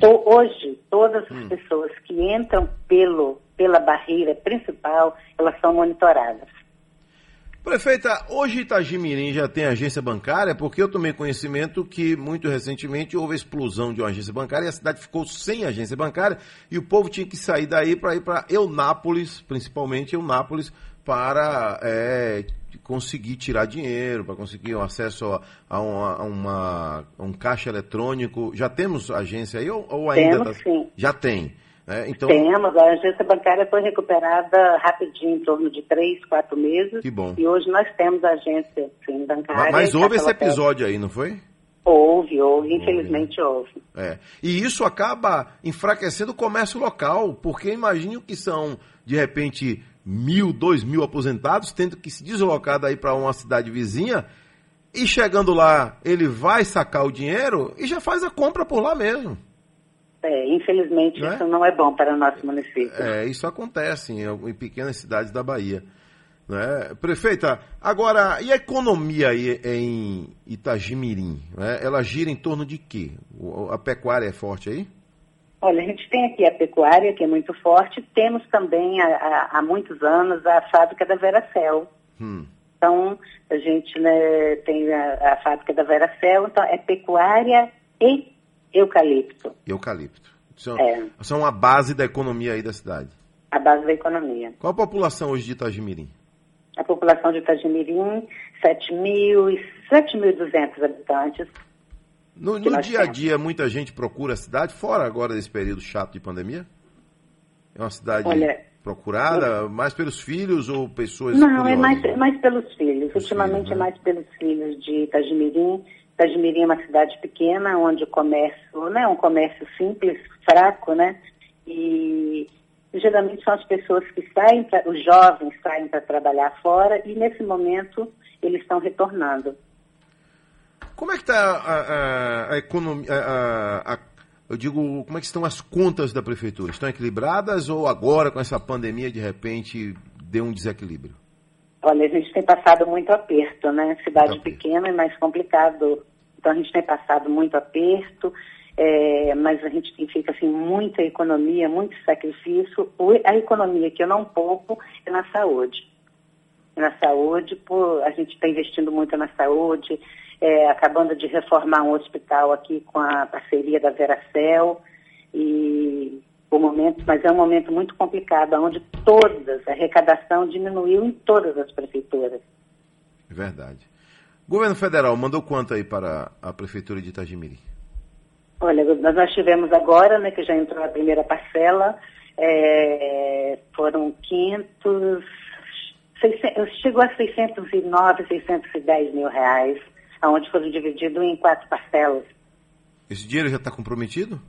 To- hoje, todas as Hum. pessoas que entram pelo, pela barreira principal, elas são monitoradas. Prefeita, hoje Itagimirim já tem agência bancária, porque eu tomei conhecimento que muito recentemente houve a explosão de uma agência bancária e a cidade ficou sem agência bancária e o povo tinha que sair daí para ir para Eunápolis, principalmente Eunápolis, para é, conseguir tirar dinheiro, para conseguir um acesso a, a uma, a uma- a um caixa eletrônico. Já temos agência aí ou, ou ainda Temos, tá- sim. Já tem. Né? Então, Temos, a agência bancária foi recuperada rapidinho, em torno de três, quatro meses. Que bom. E hoje nós temos a agência sim, bancária. mas, mas houve esse episódio aí, não foi? Houve, houve, infelizmente houve. É. E isso acaba enfraquecendo o comércio local, porque imagine que são, de repente, mil, dois mil aposentados, tendo que se deslocar daí para uma cidade vizinha, e chegando lá, ele vai sacar o dinheiro e já faz a compra por lá mesmo. É, infelizmente Não é? isso não é bom para o nosso município. É, isso acontece em, em pequenas cidades da Bahia. Né? Prefeita, agora, e a economia aí em Itagimirim? né? Ela gira em torno de quê? A pecuária é forte aí? Olha, a gente tem aqui a pecuária, que é muito forte, temos também há, há- há muitos anos a fábrica da Veracel. Hum. Então, a gente né, tem a, a fábrica da Veracel, então é pecuária e eucalipto, Eucalipto. São, É. são a base da economia aí da cidade. a base da economia. Qual a população hoje de Itagimirim? A população de Itagimirim, 7.000 e 7.200 habitantes. No, no dia a dia, muita gente procura a cidade, fora agora desse período chato de pandemia? É uma cidade Olha, procurada, mais pelos filhos ou pessoas Não, é curiosas? mais, é mais pelos filhos. Ultimamente né? é mais pelos filhos de Itagimirim. Itagimirim é uma cidade pequena, onde o comércio, né, um comércio simples, fraco, né? E geralmente são as pessoas que saem, pra, os jovens saem para trabalhar fora e nesse momento eles estão retornando. Como é que está a, a- a economia? a- a- eu digo, como é que estão as contas da prefeitura? Estão equilibradas ou agora com essa pandemia de repente deu um desequilíbrio? Olha, a gente tem passado muito aperto, né? Cidade pequena é mais complicado. Então a gente tem passado muito aperto, é, mas a gente tem feito assim muita economia, muito sacrifício. A economia que eu não poupo é na saúde. Na saúde, por, a gente está investindo muito na saúde, é, acabando de reformar um hospital aqui com a parceria da Veracel e o momento, mas é um momento muito complicado, onde todas, a arrecadação diminuiu em todas as prefeituras. É verdade. Governo federal mandou quanto aí para a prefeitura de Itagimirim? Olha, nós, nós tivemos agora, né, que já entrou a primeira parcela, é, foram 500, 600, chegou a 609, 610 mil reais, onde foram divididos em quatro parcelas. Esse dinheiro já está comprometido?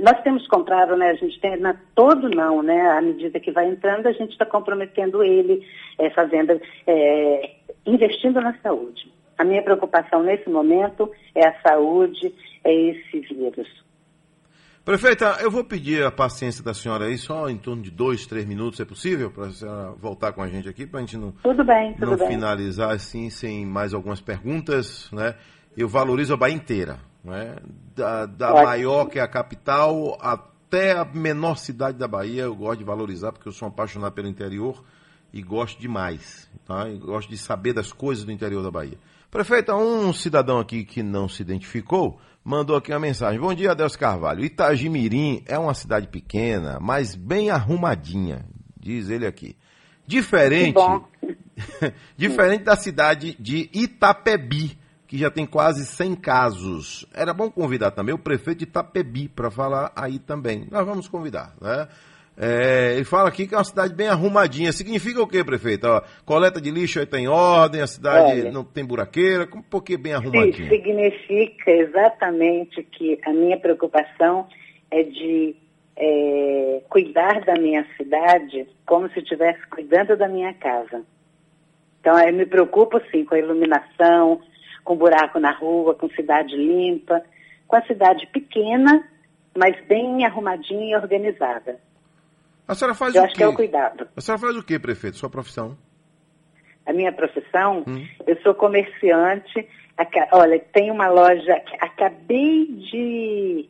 Nós temos comprado, né, a gente tem, na, todo não, né, à medida que vai entrando, a gente está comprometendo ele, é, fazendo, é, investindo na saúde. A minha preocupação nesse momento é a saúde, é esse vírus. Prefeita, eu vou pedir a paciência da senhora aí, só em torno de dois, três minutos, é possível? Para a senhora voltar com a gente aqui, para a gente não, Tudo bem, tudo não bem. finalizar assim, sem mais algumas perguntas, né? Eu valorizo a Bahia inteira, né? Da, da maior, que é a capital, até a menor cidade da Bahia, eu gosto de valorizar, porque eu sou apaixonado pelo interior e gosto demais, tá? E gosto de saber das coisas do interior da Bahia. Prefeita, um cidadão aqui que não se identificou mandou aqui uma mensagem. Bom dia, Adelso Carvalho. Itagimirim é uma cidade pequena, mas bem arrumadinha, diz ele aqui. Diferente, [laughs] diferente da cidade de Itapebi, que já tem quase 100 casos. Era bom convidar também o prefeito de Itapebi para falar aí também. Nós vamos convidar, né? É, ele fala aqui que é uma cidade bem arrumadinha. Significa o quê, prefeito? Ó, coleta de lixo aí tem ordem, a cidade Olha. não tem buraqueira, como por que bem arrumadinha? significa exatamente que a minha preocupação é de é, cuidar da minha cidade como se estivesse cuidando da minha casa. Então, eu me preocupo, sim, com a iluminação, com buraco na rua, com cidade limpa, com a cidade pequena, mas bem arrumadinha e organizada. A senhora faz eu o acho quê? que é o cuidado. A senhora faz o quê, prefeito? Sua profissão? A minha profissão, eu sou comerciante. Olha, tem uma loja, que acabei de.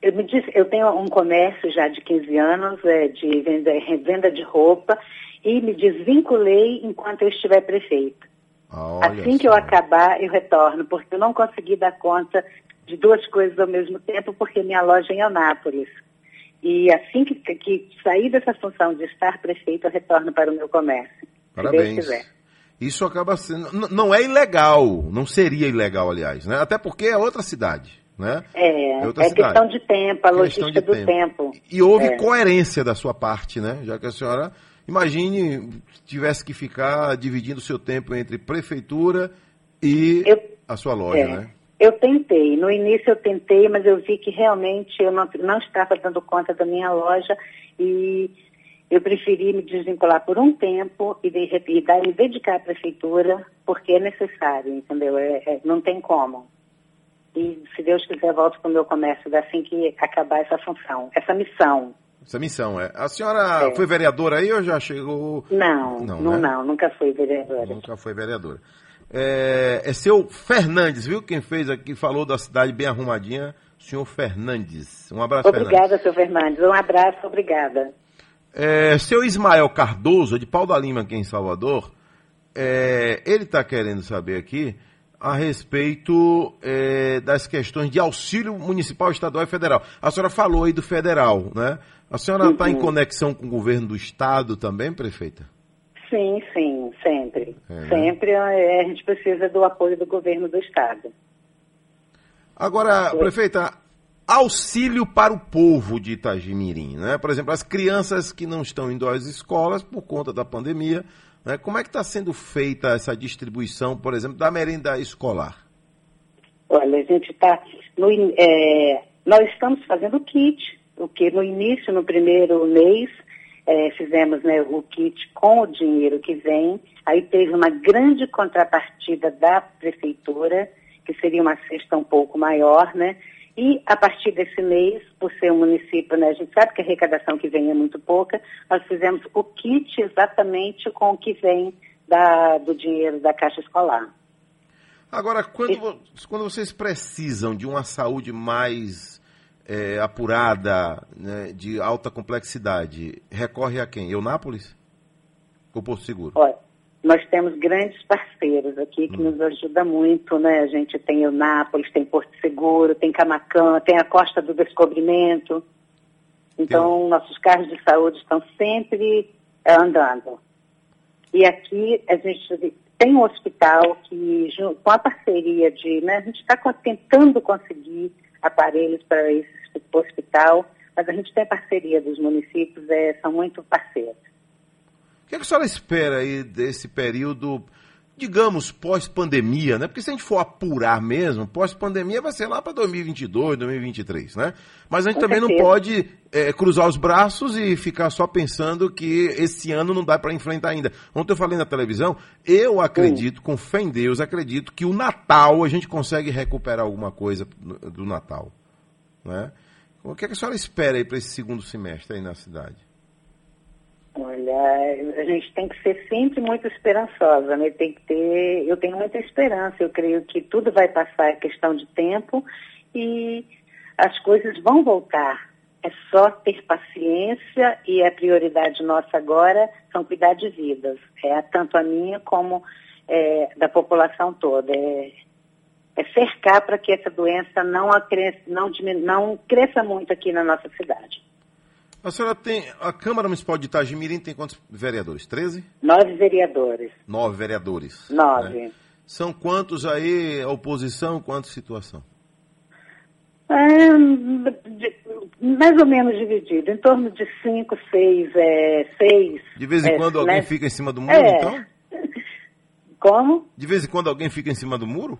Eu, me disse, eu tenho um comércio já de 15 anos é, de venda, revenda de roupa e me desvinculei enquanto eu estiver prefeita. assim que eu acabar, eu retorno, porque eu não consegui dar conta de duas coisas ao mesmo tempo, porque minha loja é em Anápolis. E assim que, que sair dessa função de estar prefeita, eu retorno para o meu comércio. Parabéns. Isso acaba sendo. Não é ilegal, não seria ilegal, aliás, né? Até porque é outra cidade. né? É, é cidade. questão de tempo, a Questão logística do tempo. tempo. E houve É. coerência da sua parte, né? Já que a senhora, imagine, tivesse que ficar dividindo o seu tempo entre prefeitura e a sua loja, É. né? Eu tentei, no início eu tentei, mas eu vi que realmente eu não, não estava dando conta da minha loja e eu preferi me desvincular por um tempo e, de, e dar, me dedicar à prefeitura, porque é necessário, entendeu? É- é- não tem como. E se Deus quiser, volto para o meu comércio assim que acabar essa função, essa missão. Essa missão é. A senhora É. foi vereadora aí ou já chegou? Não, Não, não, né? não, nunca fui vereadora. Nunca foi vereadora. É, é seu Fernandes, viu? Quem fez aqui, falou da cidade bem arrumadinha, senhor Fernandes. Um abraço, Fernandes. Obrigada, seu Fernandes. Um abraço, obrigada. É, seu Ismael Cardoso, de Pau da Lima, aqui em Salvador, é, ele está querendo saber aqui a respeito é, das questões de auxílio municipal, estadual e federal. A senhora falou aí do federal, né? A senhora está em Uhum. conexão com o governo do estado também, prefeita? Sim, sim, sempre. É. Sempre é, a gente precisa do apoio do governo do Estado. Agora, prefeita, auxílio para o povo de Itagimirim, né? Por exemplo, as crianças que não estão indo às escolas por conta da pandemia, né? Como é que está sendo feita essa distribuição, por exemplo, da merenda escolar? Olha, a gente está. nós estamos fazendo kit, o que no início, no primeiro mês, eh, fizemos né, o kit com o dinheiro que vem. Aí teve uma grande contrapartida da prefeitura, que seria uma cesta um pouco maior, né? E a partir desse mês, por ser um município, né, a gente sabe que a arrecadação que vem é muito pouca, nós fizemos o kit exatamente com o que vem da- do dinheiro da Caixa Escolar. Agora, quando, quando vocês precisam de uma saúde mais eh, apurada, né, de alta complexidade, recorre a quem? Eunápolis? Ou Porto Seguro? Olha, nós temos grandes parceiros aqui que nos ajudam muito, né? A gente tem o Nápoles, tem Porto Seguro, tem Camacan, tem a Costa do Descobrimento. Então, nossos carros de saúde estão sempre eh, andando. E aqui a gente tem um hospital que, com a parceria de, né, a gente está tentando conseguir aparelhos para esse hospital, mas a gente tem parceria dos municípios, eh, são muito parceiros. O que, é que a senhora espera aí desse período, digamos, pós-pandemia, né? Porque se a gente for apurar mesmo, pós-pandemia vai ser lá para 2022, 2023, né? Mas a gente Com também não certeza. pode eh, cruzar os braços e ficar só pensando que esse ano não dá para enfrentar ainda. Ontem eu falei na televisão, eu acredito, com fé em Deus, acredito que o Natal a gente consegue recuperar alguma coisa do do Natal, né? O que, é que a senhora espera aí para esse segundo semestre aí na cidade? Olha, a gente tem que ser sempre muito esperançosa, né? Tem que ter, eu tenho muita esperança, eu creio que tudo vai passar, é questão de tempo e as coisas vão voltar. É só ter paciência e a prioridade nossa agora são cuidar de vidas, é tanto a minha como é, da população toda. É, é cercar para que essa doença não, não, não cresça muito aqui na nossa cidade. A senhora tem. A Câmara Municipal de Itagimirim tem quantos vereadores? 13? Nove vereadores, Nove vereadores. nove. né? São quantos aí a oposição, quantos situação? É, de- mais ou menos dividido, em torno de cinco, seis, é, seis. De vez em é, quando alguém né? fica em cima do muro, É. então? [laughs] Como? De vez em quando alguém fica em cima do muro?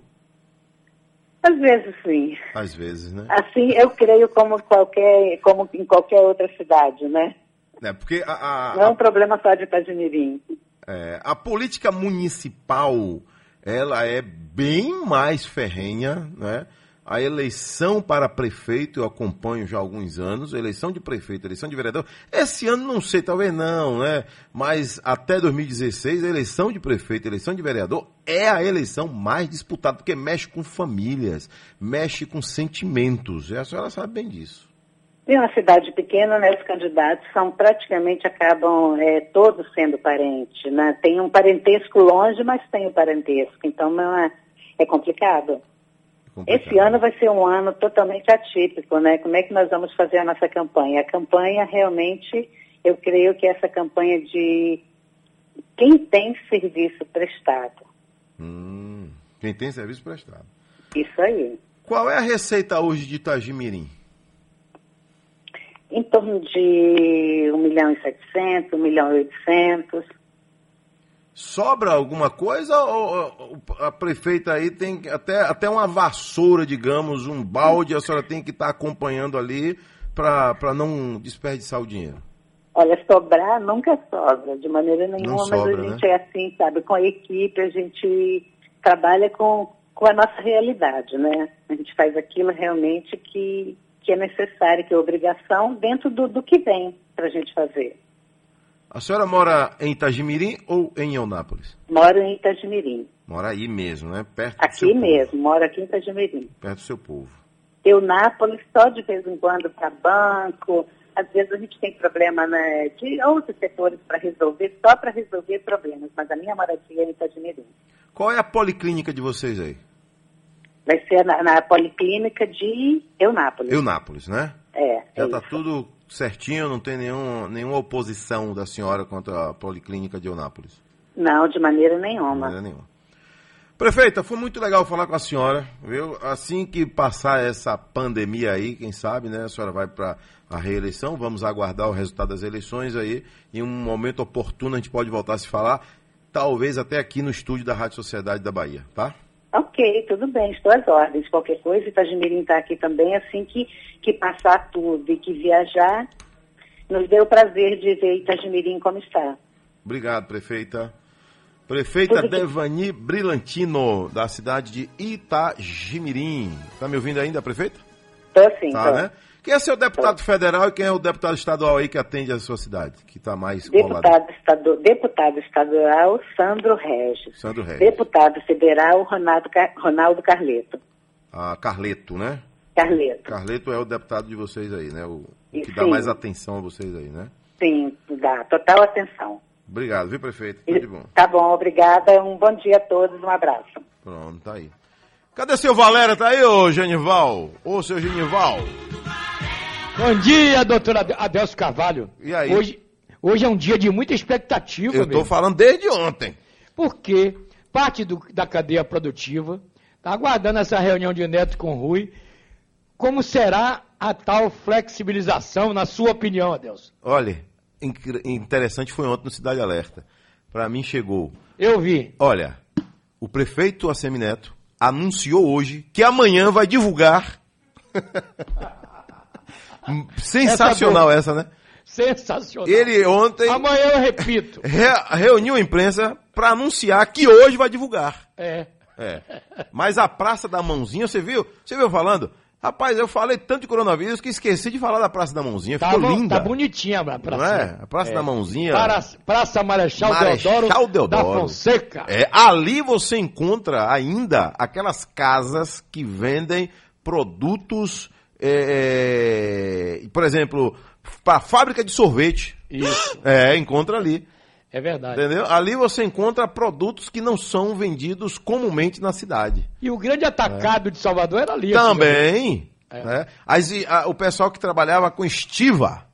Às vezes sim. Às vezes, né? Assim eu creio como qualquer, como em qualquer outra cidade, né? É, porque a, a- Não é um problema só de Itagimirim. É, a política municipal, ela é bem mais ferrenha, né? A eleição para prefeito eu acompanho já há alguns anos, eleição de prefeito, eleição de vereador. Esse ano não sei, talvez não, né? Mas até 2016, a eleição de prefeito, eleição de vereador é a eleição mais disputada, porque mexe com famílias, mexe com sentimentos. E a senhora sabe bem disso. Em uma cidade pequena, né, os candidatos são praticamente acabam é, todos sendo parentes, né? Tem um parentesco longe, mas tem o parentesco, então não é, é complicado. Esse ano vai ser um ano totalmente atípico, né? Como é que nós vamos fazer a nossa campanha? A campanha realmente, eu creio que é essa campanha de quem tem serviço prestado. Hum, quem tem serviço prestado. Isso aí. Qual é a receita hoje de Itagimirim? Em torno de 1 milhão e 700, 1 milhão e 800. Sobra alguma coisa ou a prefeita aí tem até, até uma vassoura, digamos, um balde, a senhora tem que estar acompanhando ali para não desperdiçar o dinheiro? Olha, sobrar nunca sobra, de maneira nenhuma, mas sobra, a né? gente é assim, sabe, com a equipe, a gente trabalha com, com a nossa realidade, né? A gente faz aquilo realmente que, que é necessário, que é obrigação, dentro do, do que vem para a gente fazer. A senhora mora em Itagimirim ou em Eunápolis? Moro em Itagimirim, Mora aí mesmo, né? Perto do aqui seu povo. mesmo, moro aqui em Itagimirim. Perto do seu povo. Eunápolis só de vez em quando para banco, às vezes a gente tem problema né, de outros setores para resolver, só para resolver problemas, mas a minha moradia é em Itagimirim. Qual é a policlínica de vocês aí? Vai ser na, na Policlínica de Eunápolis. Eunápolis, né? É, Já é está isso. tudo certinho, não tem nenhum, nenhuma oposição da senhora contra a Policlínica de Eunápolis. Não, de maneira De nenhuma. maneira nenhuma. Prefeita, foi muito legal falar com a senhora, viu? Assim que passar essa pandemia aí, quem sabe, né? A senhora vai para a reeleição, vamos aguardar o resultado das eleições aí. Em um momento oportuno a gente pode voltar a se falar, talvez até aqui no estúdio da Rádio Sociedade da Bahia, tá? Ok, tudo bem, estou às ordens. Qualquer coisa, Itagimirim está aqui também, assim que, que passar tudo e que viajar, nos deu o prazer de ver Itagimirim como está. Obrigado, prefeita. Prefeita Tudo. Devani Brilantino, da cidade de Itagimirim. Tá me ouvindo ainda, prefeita? Estou sim, Tá, tô. né? Quem é seu deputado federal e quem é o deputado estadual aí que atende a sua cidade? Que tá mais colado? Deputado, estadu... Deputado estadual, Sandro Regis. Sandro Regis. Deputado federal, Ronaldo, Car- Ronaldo Carleto. A Carleto, né? Carleto. Carleto é o deputado de vocês aí, né? O, o que Sim. dá mais atenção a vocês aí, né? Sim, dá total atenção. Obrigado, viu, prefeito? Tudo de bom. Tá bom, obrigada. Um bom dia a todos, um abraço. Pronto, tá aí. Cadê seu Valéria? Tá aí, ô Genival? Ô, seu Genival? Bom dia, doutor Ade- Adelso Carvalho. E aí? Hoje, hoje é um dia de muita expectativa, Eu meu. falando desde ontem. Porque parte do- da cadeia produtiva está aguardando essa reunião de Neto com Rui. Como será a tal flexibilização, na sua opinião, Adelso? Olha, interessante foi ontem no Cidade Alerta. Pra mim chegou. Eu vi. Olha, o prefeito Assemineto anunciou hoje que amanhã vai divulgar. [laughs] Sensacional Essa essa, né? Sensacional. Ele ontem Amanhã eu repito. [laughs] re- reuniu a imprensa para anunciar que hoje vai divulgar. É. É. Mas a Praça da Mãozinha, você viu? Você viu falando? Rapaz, eu falei tanto de coronavírus que esqueci de falar da Praça da Mãozinha. Ficou Tá, linda. tá bonitinha a praça. Não é? A Praça da Mãozinha. Praça, Praça Marechal, Marechal Deodoro, Deodoro. da Fonseca. É, ali você encontra ainda aquelas casas que vendem produtos, é, é, por exemplo, para fábrica de sorvete. Isso. [gasps] É, encontra ali. É verdade. Entendeu? Ali você encontra produtos que não são vendidos comumente na cidade. E o grande atacado de Salvador era ali. Também. É. né? As- a- o pessoal que trabalhava com estiva,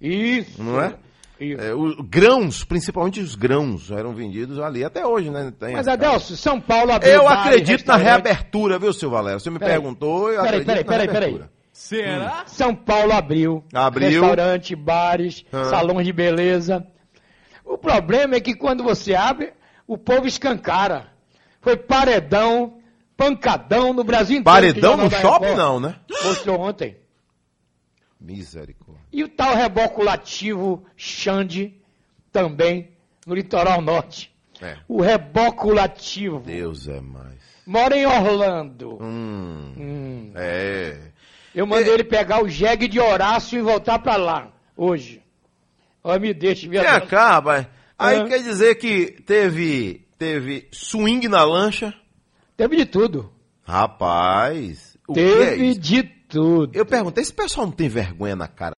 Isso. não é? Isso. É, os grãos, principalmente os grãos, eram vendidos ali até hoje, né? Tem Mas, as Adelso, São Paulo abriu Eu acredito na reabertura, viu, seu Valério? Você me Peraí. perguntou, eu Peraí, acredito peraí, na peraí, peraí. Será? São Paulo abriu. Abriu. Restaurante, bares, Ah. salões de beleza. O problema é que quando você abre, o povo escancara. Foi paredão, pancadão no Brasil inteiro. Paredão no shopping, Record não, né? Mostrou ontem. Misericórdia. E o tal reboculativo Xande, também, no litoral norte. É. O reboculativo. Deus é mais. Mora em Orlando. Hum. Hum. É. Eu mandei ele pegar o jegue de Horácio e voltar pra lá, hoje. Ó, me viu? Vem cá, rapaz. Aí Ah. quer dizer que teve, teve swing na lancha? Teve de tudo. Rapaz. O que Teve é de tudo. Eu perguntei, esse pessoal não tem vergonha na cara?